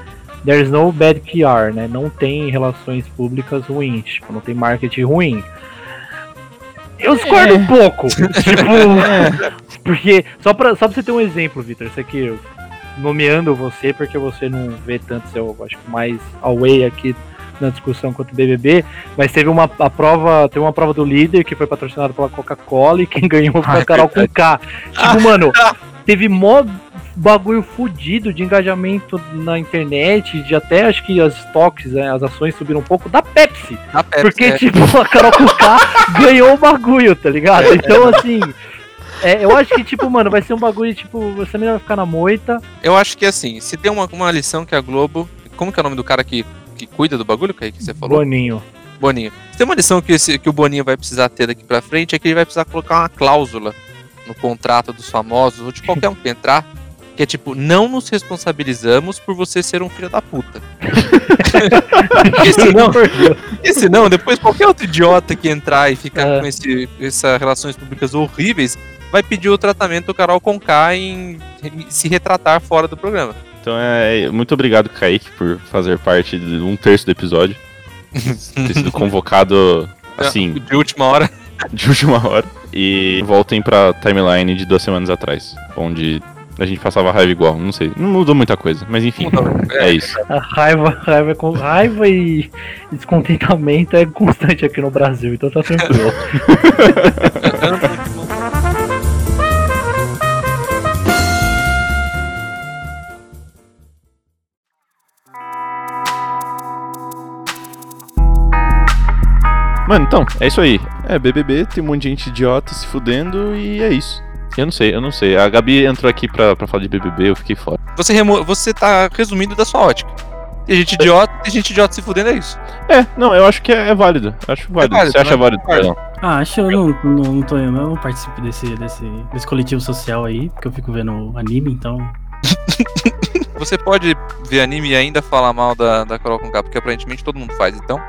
E: there's no bad PR, né? Não tem relações públicas ruins, tipo, não tem marketing ruim. Eu discordo um pouco. tipo, porque só pra, só pra você ter um exemplo, Vitor, isso aqui eu nomeando você porque você não vê tanto seu, acho que mais away aqui na discussão quanto o BBB, mas teve uma a prova, teve uma prova do líder que foi patrocinada pela Coca-Cola e quem ganhou foi a Carol com K. Tipo, mano, teve mó bagulho fudido de engajamento na internet, de até acho que as stocks, né, as ações subiram um pouco da Pepsi.
B: Na Pepsi,
E: Porque,
B: é.
E: tipo, a Carol com K ganhou o bagulho, tá ligado? Então, assim, é, eu acho que, tipo, mano, vai ser um bagulho, tipo, você nem vai ficar na moita.
B: Eu acho que assim, se tem uma, uma lição que a Globo. Como que é o nome do cara que, que cuida do bagulho, Kaique, que você falou?
E: Boninho.
B: Boninho. Se tem uma lição que, esse, que o Boninho vai precisar ter daqui pra frente, é que ele vai precisar colocar uma cláusula no contrato dos famosos, ou de qualquer um que entrar, que é tipo, não nos responsabilizamos por você ser um filho da puta. Porque senão, porque senão, depois qualquer outro idiota que entrar e ficar
E: É.
B: com esse, essas relações públicas horríveis, vai pedir o tratamento do Carol Conká em em se retratar fora do programa.
A: Então é. Muito obrigado, Kaique, por fazer parte de um terço do episódio. ter sido convocado assim,
B: De última hora.
A: de última hora. E voltem pra timeline de duas semanas atrás. Onde a gente passava raiva igual. Não sei. Não mudou muita coisa. Mas enfim. É isso.
E: A raiva, raiva, com- raiva e descontentamento é constante aqui no Brasil, então tá tranquilo.
A: Mano, então, é isso aí. É, BBB, tem um monte de gente idiota se fudendo e é isso. Eu não sei, eu não sei. A Gabi entrou aqui pra, pra falar de BBB, eu fiquei fora.
B: Você, remo... você tá resumindo da sua ótica. Tem gente idiota, tem gente idiota se fudendo, é isso.
A: É, não, eu acho que é, é válido. Acho válido.
B: válido,
A: Você acha
B: né?
A: válido,
B: Válido.
C: Ah, acho que eu não, não, não tô. Eu não participo desse, desse, desse coletivo social aí, porque eu fico vendo anime, então.
B: Você pode ver anime e ainda falar mal da, da Carol Conká, porque aparentemente todo mundo faz, então.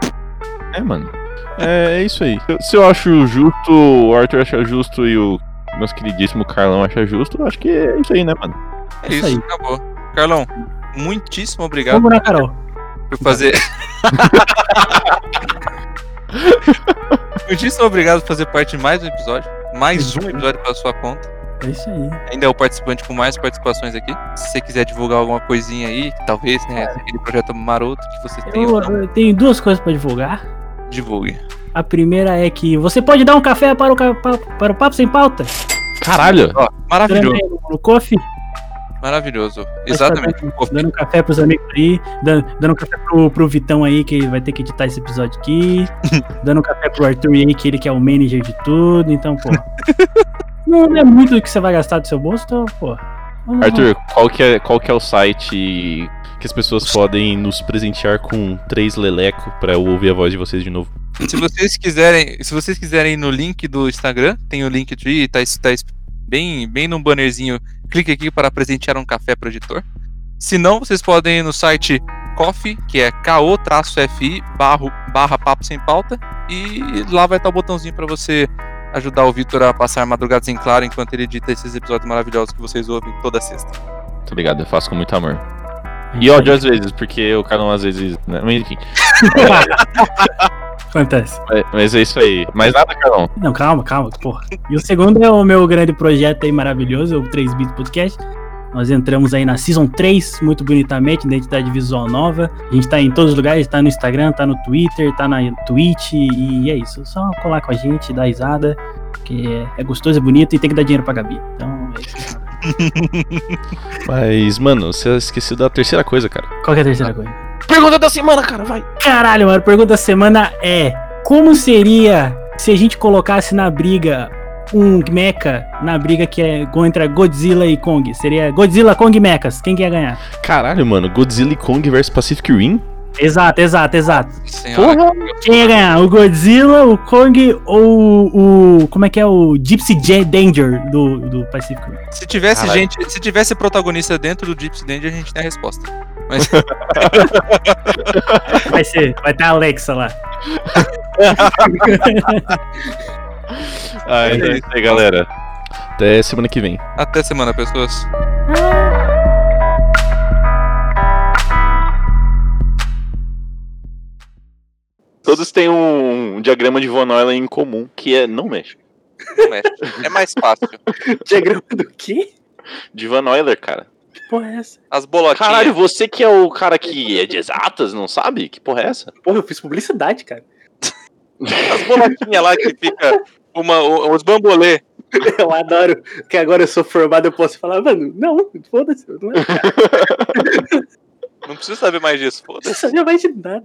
A: É, mano. É, é isso aí. Se eu- Se eu acho justo, o Arthur acha justo e o nosso queridíssimo Carlão acha justo, eu acho que é isso aí, né, mano?
B: É
C: Isso
B: isso,
C: aí.
B: acabou. Carlão, muitíssimo obrigado
C: Vamos na Carol.
B: por fazer. muitíssimo obrigado por fazer parte de mais um episódio. Mais um episódio pela sua conta.
C: É isso aí.
B: Ainda é o participante com mais participações aqui. Se você quiser divulgar alguma coisinha aí, talvez, né? Aquele projeto maroto que você tem,
C: Eu, eu tenho duas coisas pra divulgar.
B: divulgue.
C: A primeira é que você pode dar um café para o, para o Papo Sem Pauta.
A: Caralho!
B: Ó, maravilhoso,
C: No, Coffee.
B: maravilhoso. Exatamente.
C: Dando café pros amigos aí. Dando, dando café pro, pro Vitão aí, que vai ter que editar esse episódio aqui. dando café pro Arthur aí, que ele que é o manager de tudo. Então, pô. não é muito o que você vai gastar do seu bolso, então, pô.
A: Arthur, qual que, é, qual que é o site que as pessoas podem nos presentear com três leleco pra eu ouvir a voz de vocês de novo?
B: Se vocês quiserem, se vocês quiserem ir no link do Instagram, tem o link Linktree, tá, tá bem, bem num bannerzinho. Clique aqui para presentear um café pro editor. Se não, vocês podem ir no site Coffee, que é ko-fi barra, barra papo sem pauta, e lá vai estar o botãozinho para você ajudar o Vitor a passar madrugadas em claro enquanto ele edita esses episódios maravilhosos que vocês ouvem toda sexta.
A: Tá ligado? Eu faço com muito amor.
C: É
A: E ódio às vezes, porque o Carlão às vezes. Né? Mas enfim.
C: Acontece.
A: Mas, mas é isso aí. Mais nada, Carlão?
C: Não, calma, calma, porra. E o segundo é o meu grande projeto aí maravilhoso, o 3 Bits Podcast. Nós entramos aí na Season 3, muito bonitamente, identidade visual nova. A gente tá em todos os lugares, tá no Instagram, tá no Twitter, tá na Twitch, e é isso. Só colar com a gente, dar risada, que é, é gostoso, é bonito e tem que dar dinheiro pra Gabi. Então é isso.
A: Mas, mano, você esqueceu da terceira coisa, cara.
C: Qual que é a terceira coisa?
A: Pergunta da semana, cara, vai.
C: Caralho, mano, a pergunta da semana é: Como seria se a gente colocasse na briga um mecha na briga que é contra Godzilla e Kong? Seria Godzilla, Kong e Mechas. Quem que ia ganhar?
A: Caralho, mano, Godzilla e Kong vs Pacific Rim?
C: Exato, exato, exato.
B: Senhora,
C: Quem ia ganhar? O Godzilla, o Kong ou o. Como é que é? O Gypsy J Danger do, do Pacific Rim?
B: se tivesse
A: Caralho.
B: gente, se tivesse protagonista dentro do Gypsy Danger, a gente tem a resposta. Mas
C: Vai ser, vai ter a Alexa lá.
A: Ah, é isso aí, galera. Até semana que vem.
B: até semana, pessoas.
A: Todos têm um, diagrama de Von Euler em comum, que é não mexe.
B: Não mexe. É mais fácil.
C: Diagrama do quê?
A: De Van Euler, cara.
C: Que porra é essa?
B: As bolotinhas.
A: Caralho, você que é o cara que é de exatas, não sabe? Que porra é essa?
C: Porra, eu fiz publicidade, cara.
B: As bolotinhas lá que fica uma, os bambolê.
C: Eu adoro que agora eu sou formado, eu posso falar, mano, não, foda-se, eu não é,
B: Não precisa saber mais disso, foda-se.
C: não sabia mais de nada.